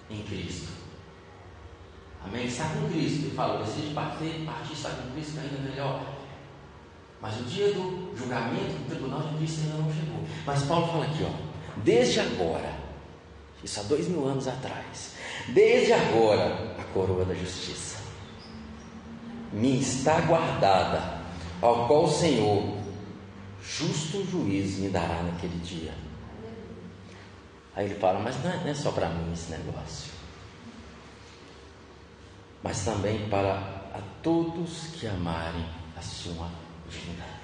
em Cristo. Amém? Está com Cristo. Ele fala: decide partir, partir está com Cristo, ainda é melhor. Mas o dia do julgamento do tribunal de Cristo ainda não chegou. Mas Paulo fala aqui, ó, desde agora, isso há dois mil anos atrás, desde agora a coroa da justiça me está guardada, ao qual o Senhor, justo juiz, me dará naquele dia. Aí ele fala, mas não é, não é só para mim esse negócio. Mas também para a todos que amarem a sua divindade.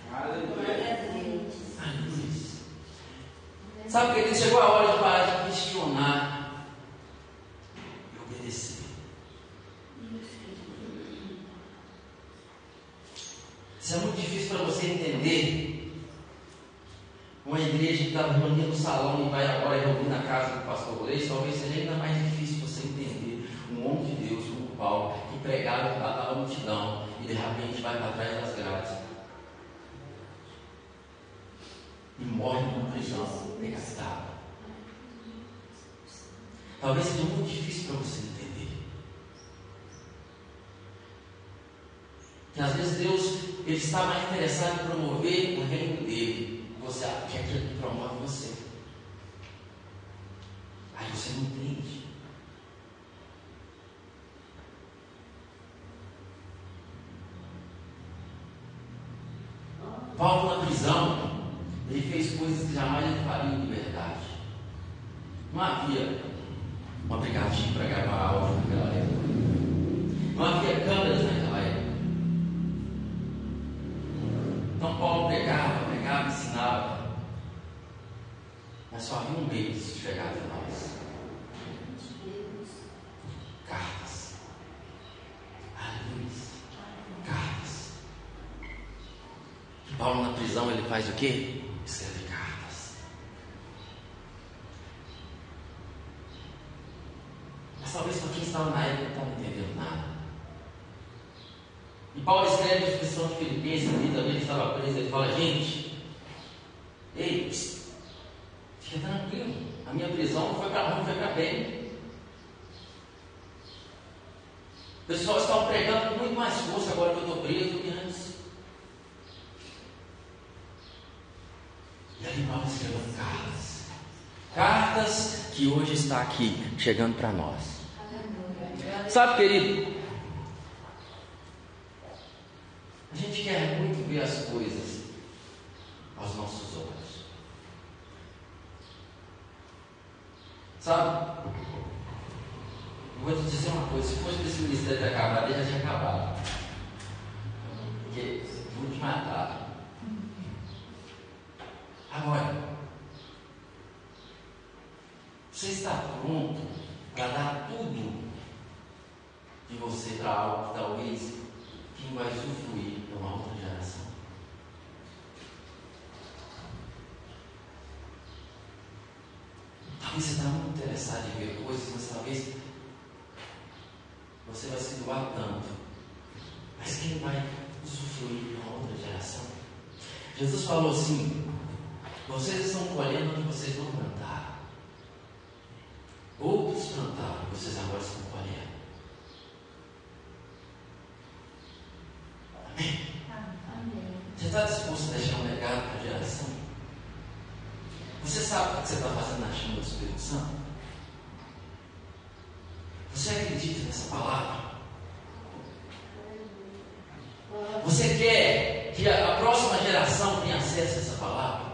Sabe que ele chegou a hora de parar de questionar e obedecer. Isso é muito difícil para você entender uma igreja que está reunida no salão e vai agora reunir na casa do pastor Reis, talvez seja ainda mais difícil você entender um homem de Deus como Paulo, que pregava para a multidão e de repente vai para trás das grades. e morre numa prisão decapitado. Talvez seja muito difícil para você entender. Que às vezes Deus ele está mais interessado em promover o reino dele. Você acha que ele promove você. Aí você não entende. Paulo na prisão, ele fez coisas que jamais ele faria em liberdade. Não havia um aplicativo para gravar áudio naquela época. Não havia câmeras naquela época. Então Paulo pregava, pregava, ensinava. Mas só havia um meio de se chegar até nós. Cartas. Aleluia. Cartas. Paulo na prisão ele faz o quê? Escreve cartas. Mas talvez para quem estava na época não estava entendendo nada. E Paulo escreve a descrição de Filipenses, ali também ele estava preso, ele fala, gente, ei, fica tranquilo, a minha prisão não foi para ruim, foi para bem. O pessoal estava pregando com muito mais força agora que eu estou preso do que antes. E ali Paulo escrevendo cartas. Cartas que hoje está aqui, chegando para nós. Sabe, querido? A gente quer muito ver as coisas aos nossos olhos. Sabe? Eu vou te dizer uma coisa, se fosse esse ministério ter acabado, ele já tinha acabado. Porque vou te matar. Agora, você está pronto para dar tudo de você para algo que talvez quem vai usufruir numa outra geração? Talvez você está muito interessado em ver coisas, mas talvez você vai se doar tanto. Mas quem vai usufruir numa outra geração? Jesus falou assim: vocês estão colhendo onde vocês não plantaram. Plantaram, vocês agora estão colhendo. Amém? Você está disposto a deixar um legado para a geração? Você sabe o que você está fazendo na chama do Espírito Santo? Você acredita nessa palavra? Você quer que a próxima geração tenha acesso a essa palavra?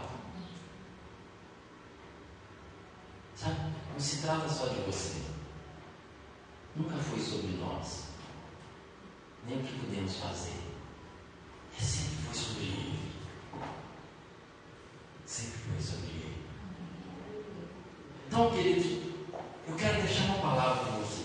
Sabe? Não se trata só de você. Nunca foi sobre nós. Nem o que podemos fazer. É sempre foi sobre Ele. Sempre foi sobre Ele. Então, queridos, eu quero deixar uma palavra para você.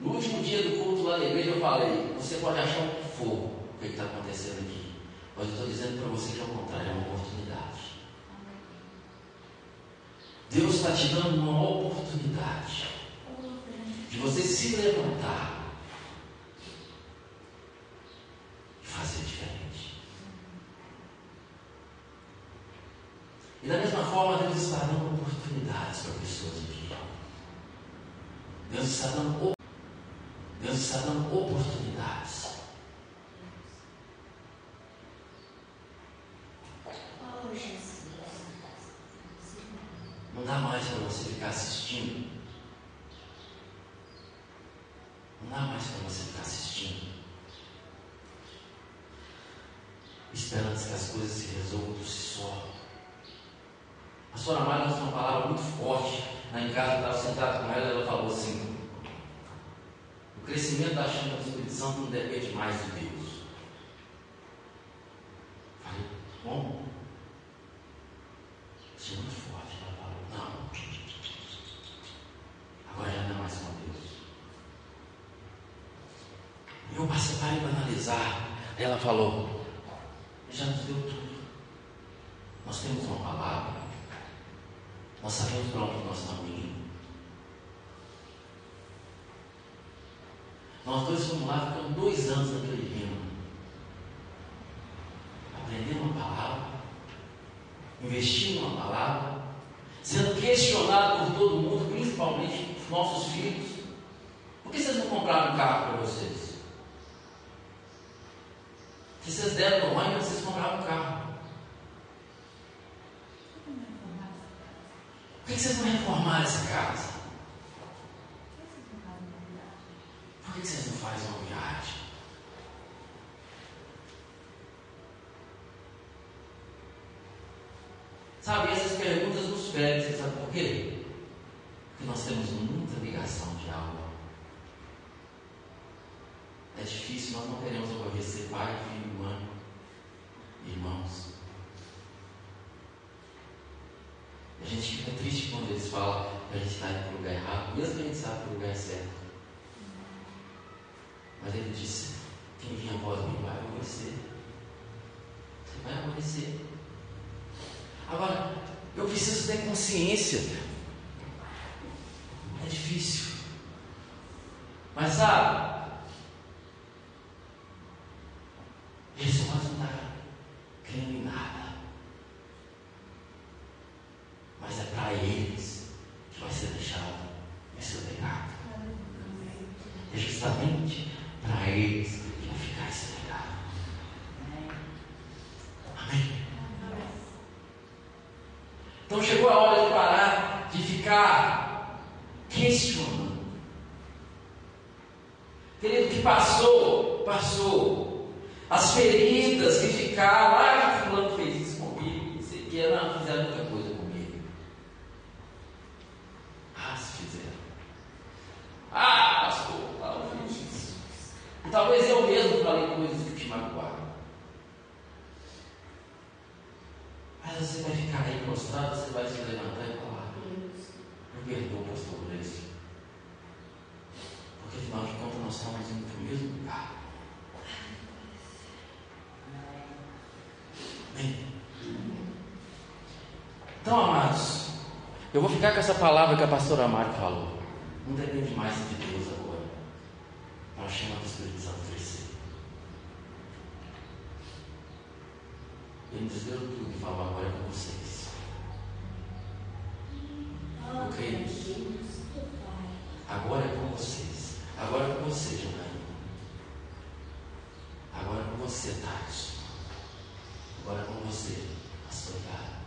No último dia do culto lá na igreja eu falei, você pode achar o que for o que está acontecendo aqui. Mas eu estou dizendo para você que é o contrário, é uma oportunidade. Deus está te dando uma oportunidade de você se levantar e fazer diferente. E da mesma forma, Deus está dando oportunidades para pessoas aqui. Deus está dando, Deus está dando oportunidades. Ela falou: Já nos deu tudo. Nós temos uma palavra. Nós sabemos para onde nós estamos indo. Nós dois fomos lá, ficamos dois anos naquele reino. aprendendo uma palavra, investindo uma palavra, sendo questionado por todo mundo, principalmente nossos filhos. que vocês não reformar essa casa? fica triste quando eles falam que a gente está indo para o lugar errado, mesmo que a gente saiba que o lugar é certo. Mas ele disse, quem vem após mim vai aborrecer. Você vai aborrecer. Agora, eu preciso ter consciência Eu vou ficar com essa palavra que a pastora Mari falou. Não depende mais de Deus agora. Para chamamos o Espírito Santo crescer. Ele nos tudo e falou agora é com vocês. Eu creio nisso. Agora é com vocês. Agora é com você, Janaína. Agora é com você, Tati. Agora é com você, pastor Cara.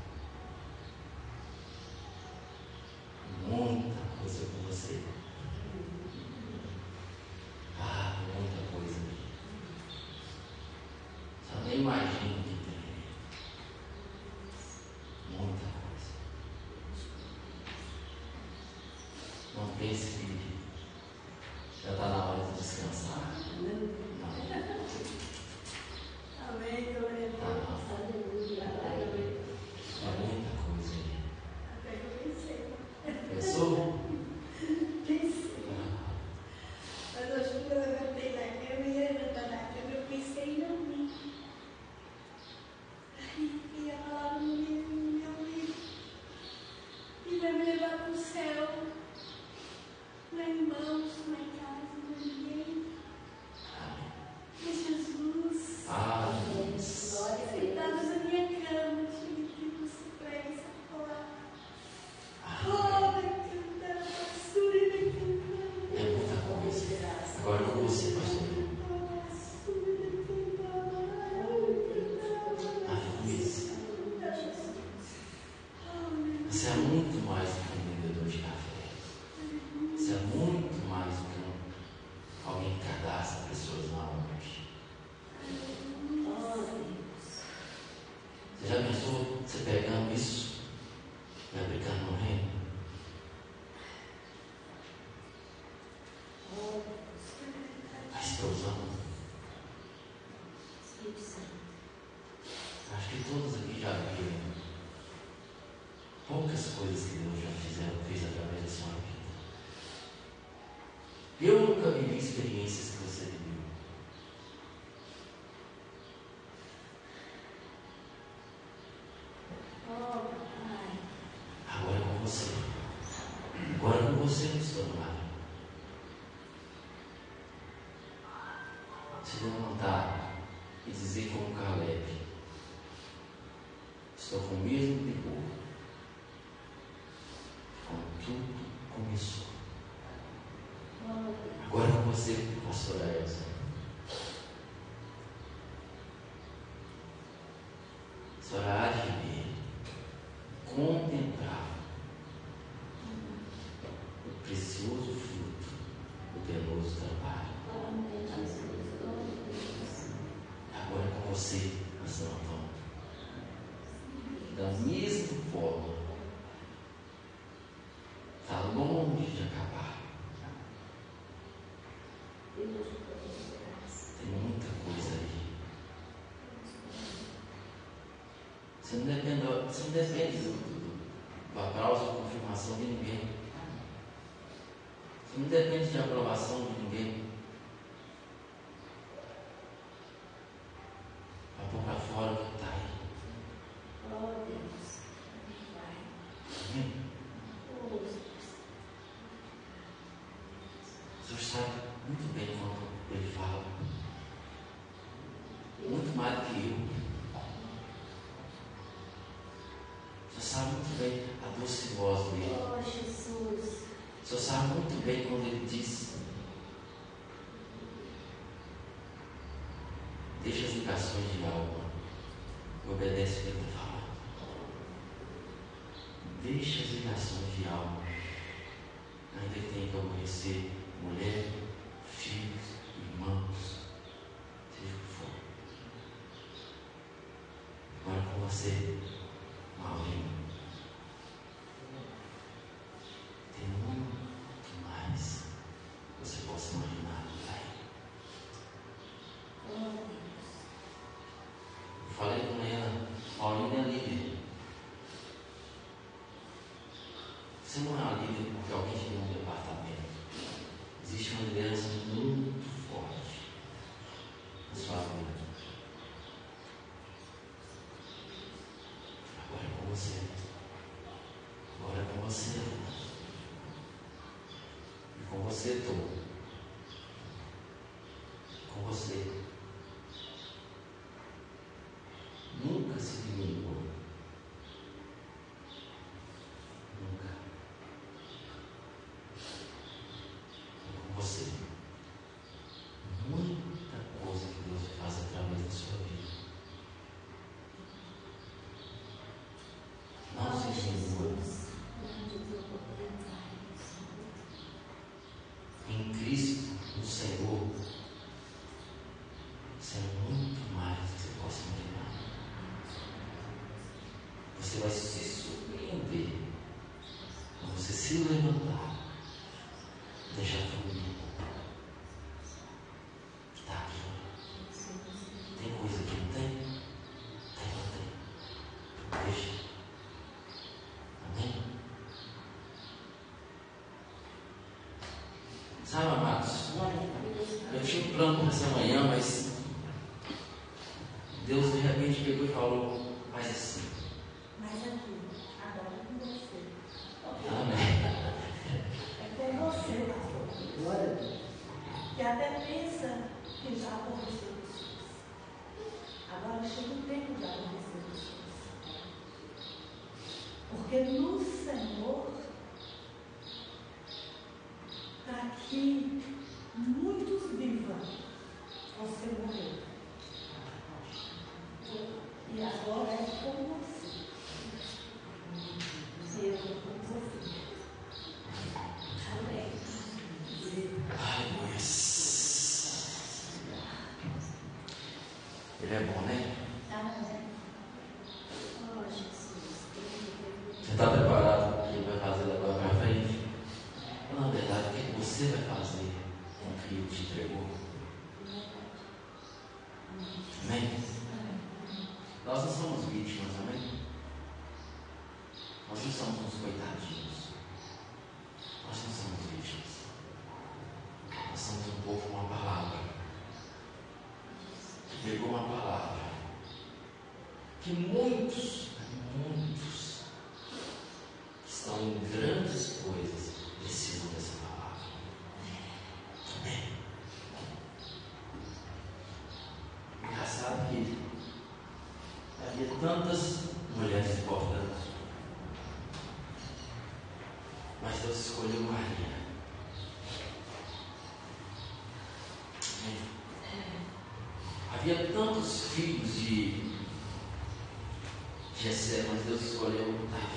se levantar e dizer como Caleb: Estou com o mesmo vigor como tudo começou. Agora você, pastora Elsa. A senhora age bem. você a Santo Antônio. Da mesma forma, está longe de acabar. Tem muita coisa aí. Você não depende, você não depende do, do, do aplauso ou confirmação de ninguém. Você não depende de aprovação de você, mulher, filhos, irmãos, seja o que for. Agora com você. setor. vai se surpreender quando você se levantar, deixar a família está aqui. Tem coisa que não tem? Tem, não tem. Deixa. Amém? Sabe, amados? Eu tinha um plano para essa manhã, mas Deus de repente pegou e falou, mas assim. tantas mulheres importantes. Mas Deus escolheu Maria. Havia tantos filhos de Jessé, mas Deus escolheu Davi.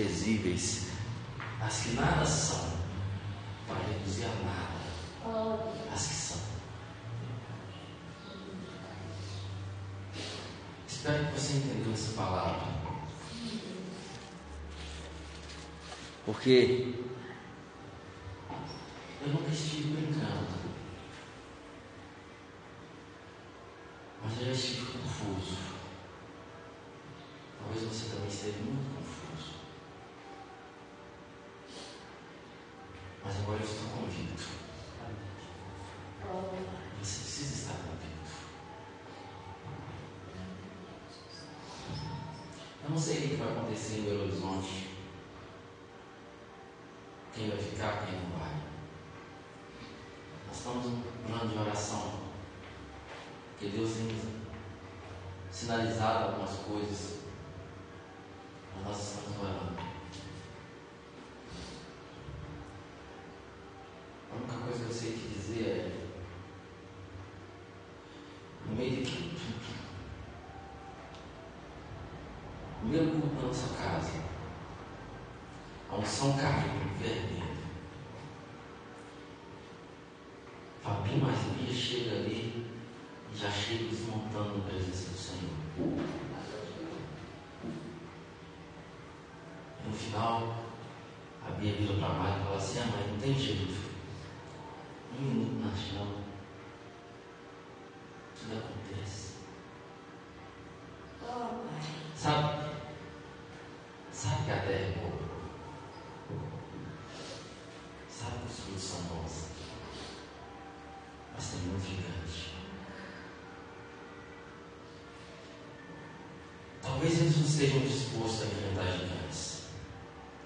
Desprezíveis, as que nada são, para reduzir a nada as que são. Espero que você entendeu essa palavra. Porque eu nunca estive brincando. Mas eu já estive confuso. Talvez você também esteja muito confuso. Mas agora eu estou convicto. Você precisa estar convicto. Eu não sei o que vai acontecer em Belo Horizonte. Quem vai ficar, quem não vai. Nós estamos num plano de oração. Que Deus tem sinalizado algumas coisas. Mas nós estamos orando. A única coisa que eu sei te dizer é no meio de tudo, no meio culto da nossa casa, a unção caiu vermelho. Fabinho mais Bia chega ali e já chega desmontando na presença do Senhor. E no final, a Bia vira para a mãe e fala assim, ah, mãe, não tem jeito. Um minuto na chão. Tudo acontece. Sabe? Sabe que a terra é boa. Sabe que os frutos são bons. Mas tem muito gigante. Talvez eles não estejam dispostos a enfrentar gigantes.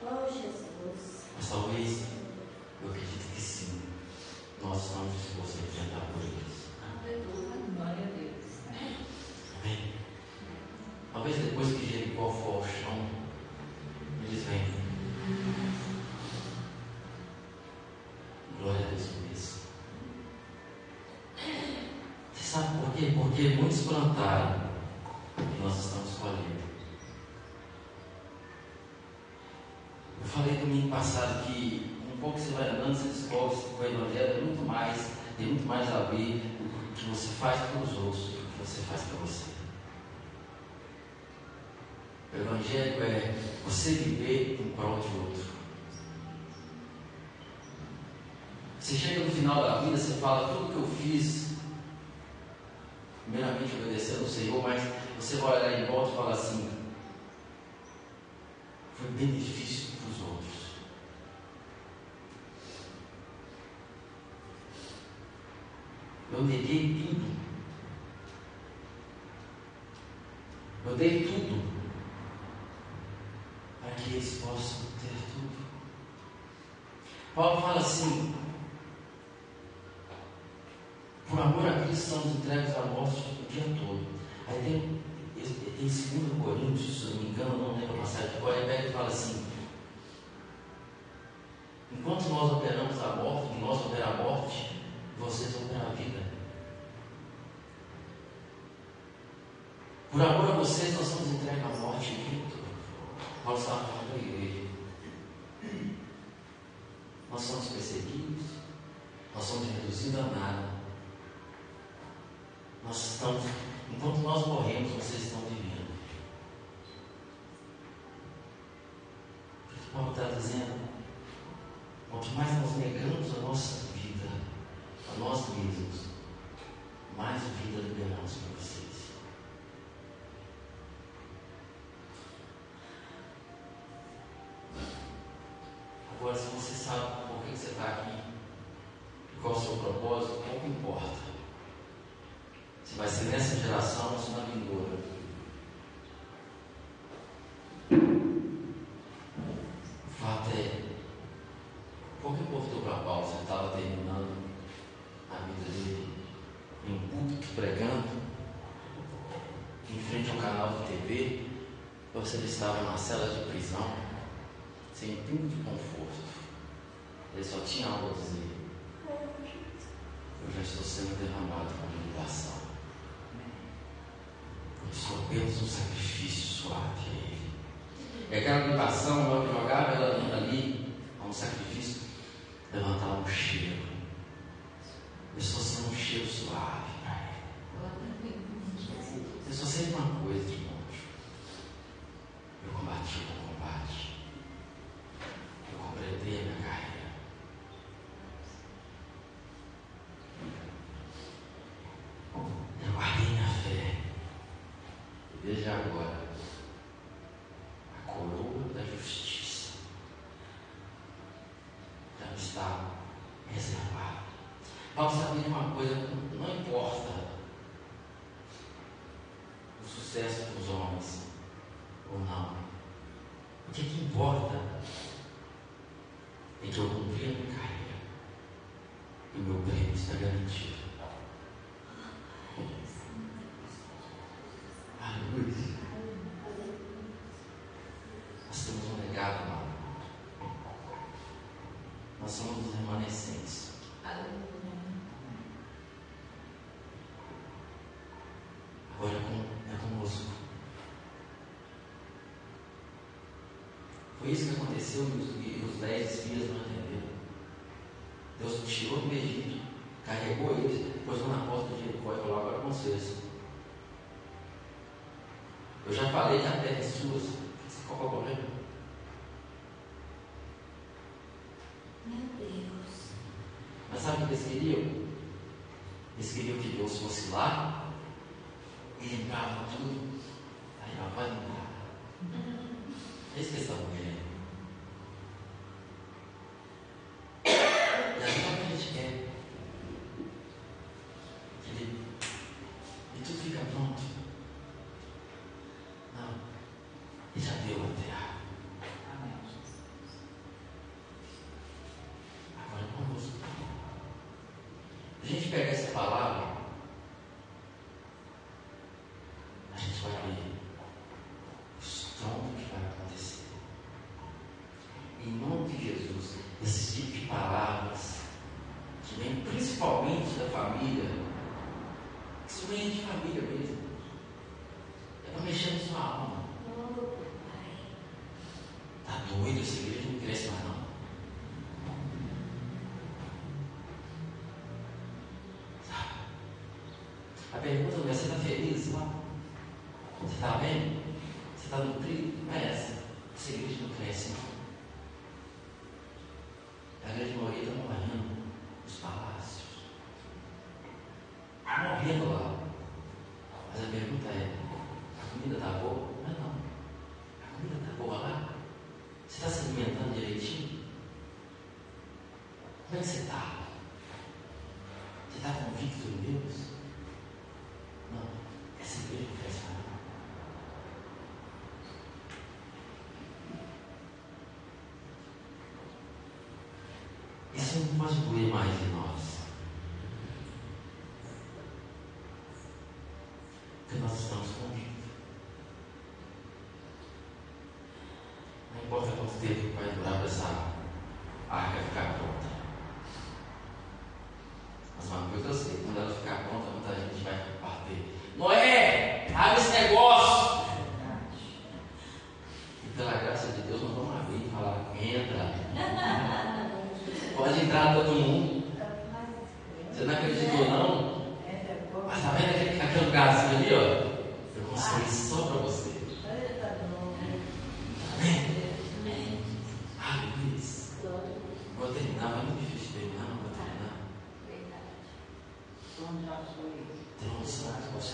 Oh, Jesus. Mas talvez, eu acredito que sim, nós estamos dispostos a enfrentar por eles. Glória a Deus. Amém? Talvez depois que Jericó for ao chão, eles vêm. Glória a Deus por isso. Você sabe por quê? Porque muitos plantaram e nós estamos colhendo. Eu falei domingo passado que um pouco você vai andando, você descobre que o Evangelho é muito mais, tem muito mais a ver com o que você faz pelos outros do que você faz para você. O Evangelho é você viver em prol de outro. Você chega no final da vida, você fala tudo que eu fiz, primeiramente obedecendo ao Senhor, mas você vai olhar em volta e falar assim, foi benefício para os outros. Eu neguei tudo. Eu dei tudo para que eles possam ter tudo. Assim: por amor a Cristo somos entregues à morte o dia todo. Aí tem, tem 2 Coríntios, se não me engano, não lembro a passagem agora, ele pega e fala assim: enquanto nós operamos a morte, nós operamos a morte, vocês operam a vida. Por amor a vocês, nós somos entregues à morte o dia todo. Paulo estava falando para a igreja. Nós somos perseguidos, nós somos reduzidos a nada. Nós estamos, enquanto nós morremos, vocês estão vivendo. O que Paulo está dizendo? Quanto mais nós negamos a nossa vida, a nós mesmos, mais vida liberamos para vocês. estava numa cela de prisão, sem pingo de conforto. Ele só tinha algo a dizer. Eu já estou sendo derramado como libação. Eu sou apenas um sacrifício suave a ele. E aquela libação, ela jogava ela ali, a um sacrifício, levantava um cheiro. Eu estou sendo um cheiro suave. agora é, é conosco. Foi isso que aconteceu e os, dez espias não entenderam. Deus tirou do Egito, carregou eles, pôs na porta de Jericó e falou: agora é com vocês. Eu já falei que a terra é sua, qual é o problema? Meu Deus. Mas sabe o que eles queriam? Eles queriam que Deus fosse lá in God. 우리의 마음이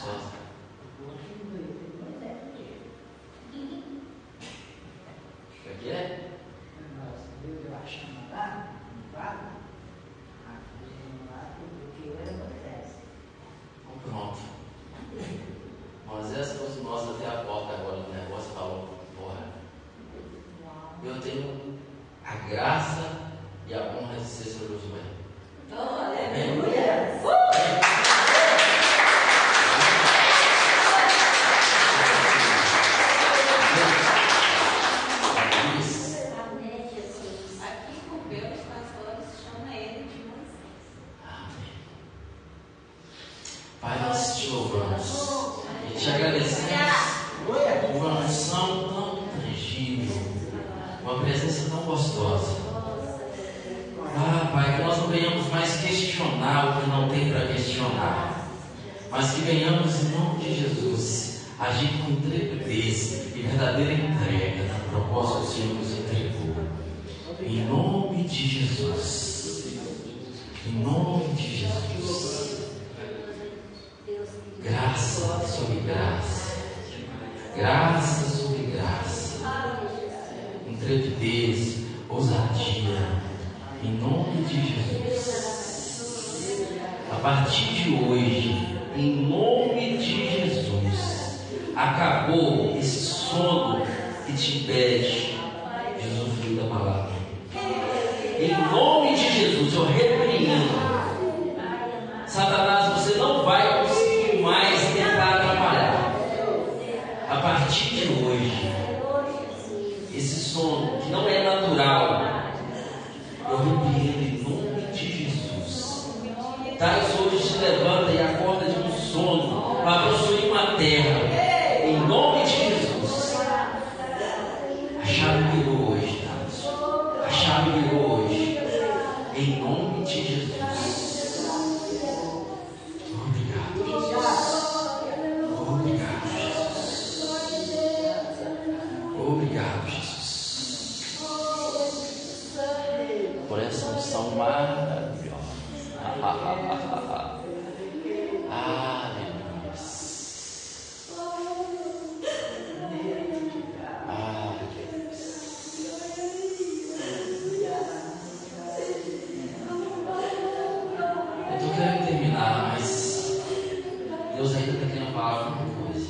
gospel Eu tô querendo terminar, mas Deus ainda está querendo falar alguma coisa.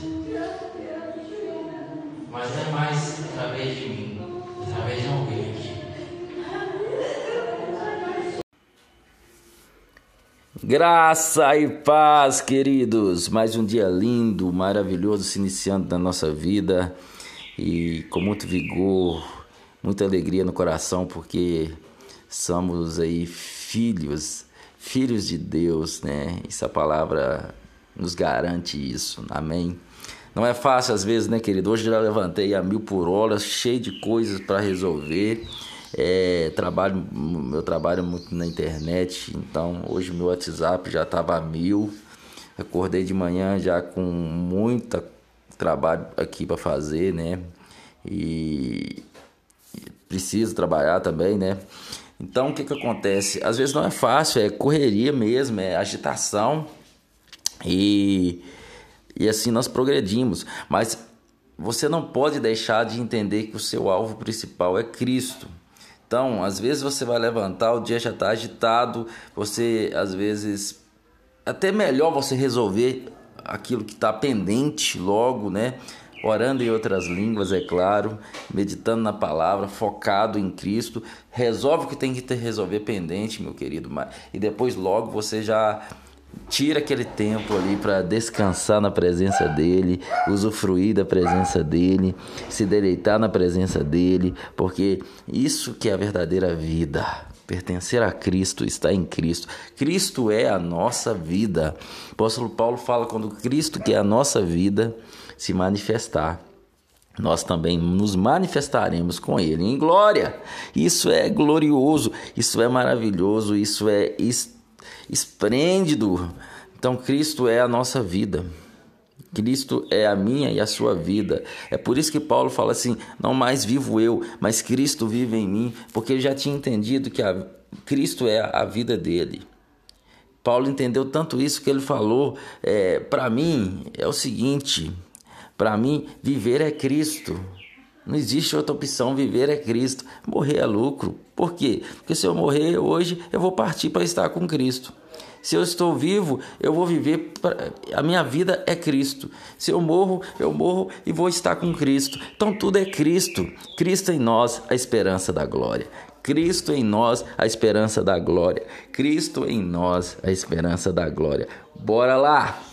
Mas é mais através de mim, através de alguém aqui. Graça e paz, queridos. Mais um dia lindo, maravilhoso se iniciando na nossa vida e com muito vigor, muita alegria no coração, porque somos aí filhos, filhos de Deus, né? Essa palavra nos garante isso. Amém. Não é fácil às vezes, né, querido? Hoje já levantei a mil por hora, cheio de coisas para resolver. É, trabalho, meu trabalho muito na internet, então hoje meu WhatsApp já estava a mil. Acordei de manhã já com muita trabalho aqui para fazer, né? E preciso trabalhar também, né? Então o que que acontece? Às vezes não é fácil, é correria mesmo, é agitação e e assim nós progredimos, mas você não pode deixar de entender que o seu alvo principal é Cristo. Então, às vezes você vai levantar, o dia já está agitado, você às vezes até melhor você resolver aquilo que está pendente logo, né? Orando em outras línguas, é claro, meditando na palavra, focado em Cristo, resolve o que tem que ter resolver pendente, meu querido, e depois logo você já tira aquele tempo ali para descansar na presença dele, usufruir da presença dele, se deleitar na presença dele, porque isso que é a verdadeira vida. Pertencer a Cristo, estar em Cristo. Cristo é a nossa vida. O apóstolo Paulo fala quando Cristo, que é a nossa vida, se manifestar nós também nos manifestaremos com Ele em glória. Isso é glorioso, isso é maravilhoso, isso é esplêndido. Então, Cristo é a nossa vida. Cristo é a minha e a sua vida. É por isso que Paulo fala assim: não mais vivo eu, mas Cristo vive em mim, porque ele já tinha entendido que a, Cristo é a vida dele. Paulo entendeu tanto isso que ele falou: é, para mim é o seguinte, para mim viver é Cristo. Não existe outra opção, viver é Cristo, morrer é lucro. Por quê? Porque se eu morrer hoje, eu vou partir para estar com Cristo. Se eu estou vivo, eu vou viver. Pra... A minha vida é Cristo. Se eu morro, eu morro e vou estar com Cristo. Então tudo é Cristo. Cristo em nós, a esperança da glória. Cristo em nós, a esperança da glória. Cristo em nós, a esperança da glória. Bora lá!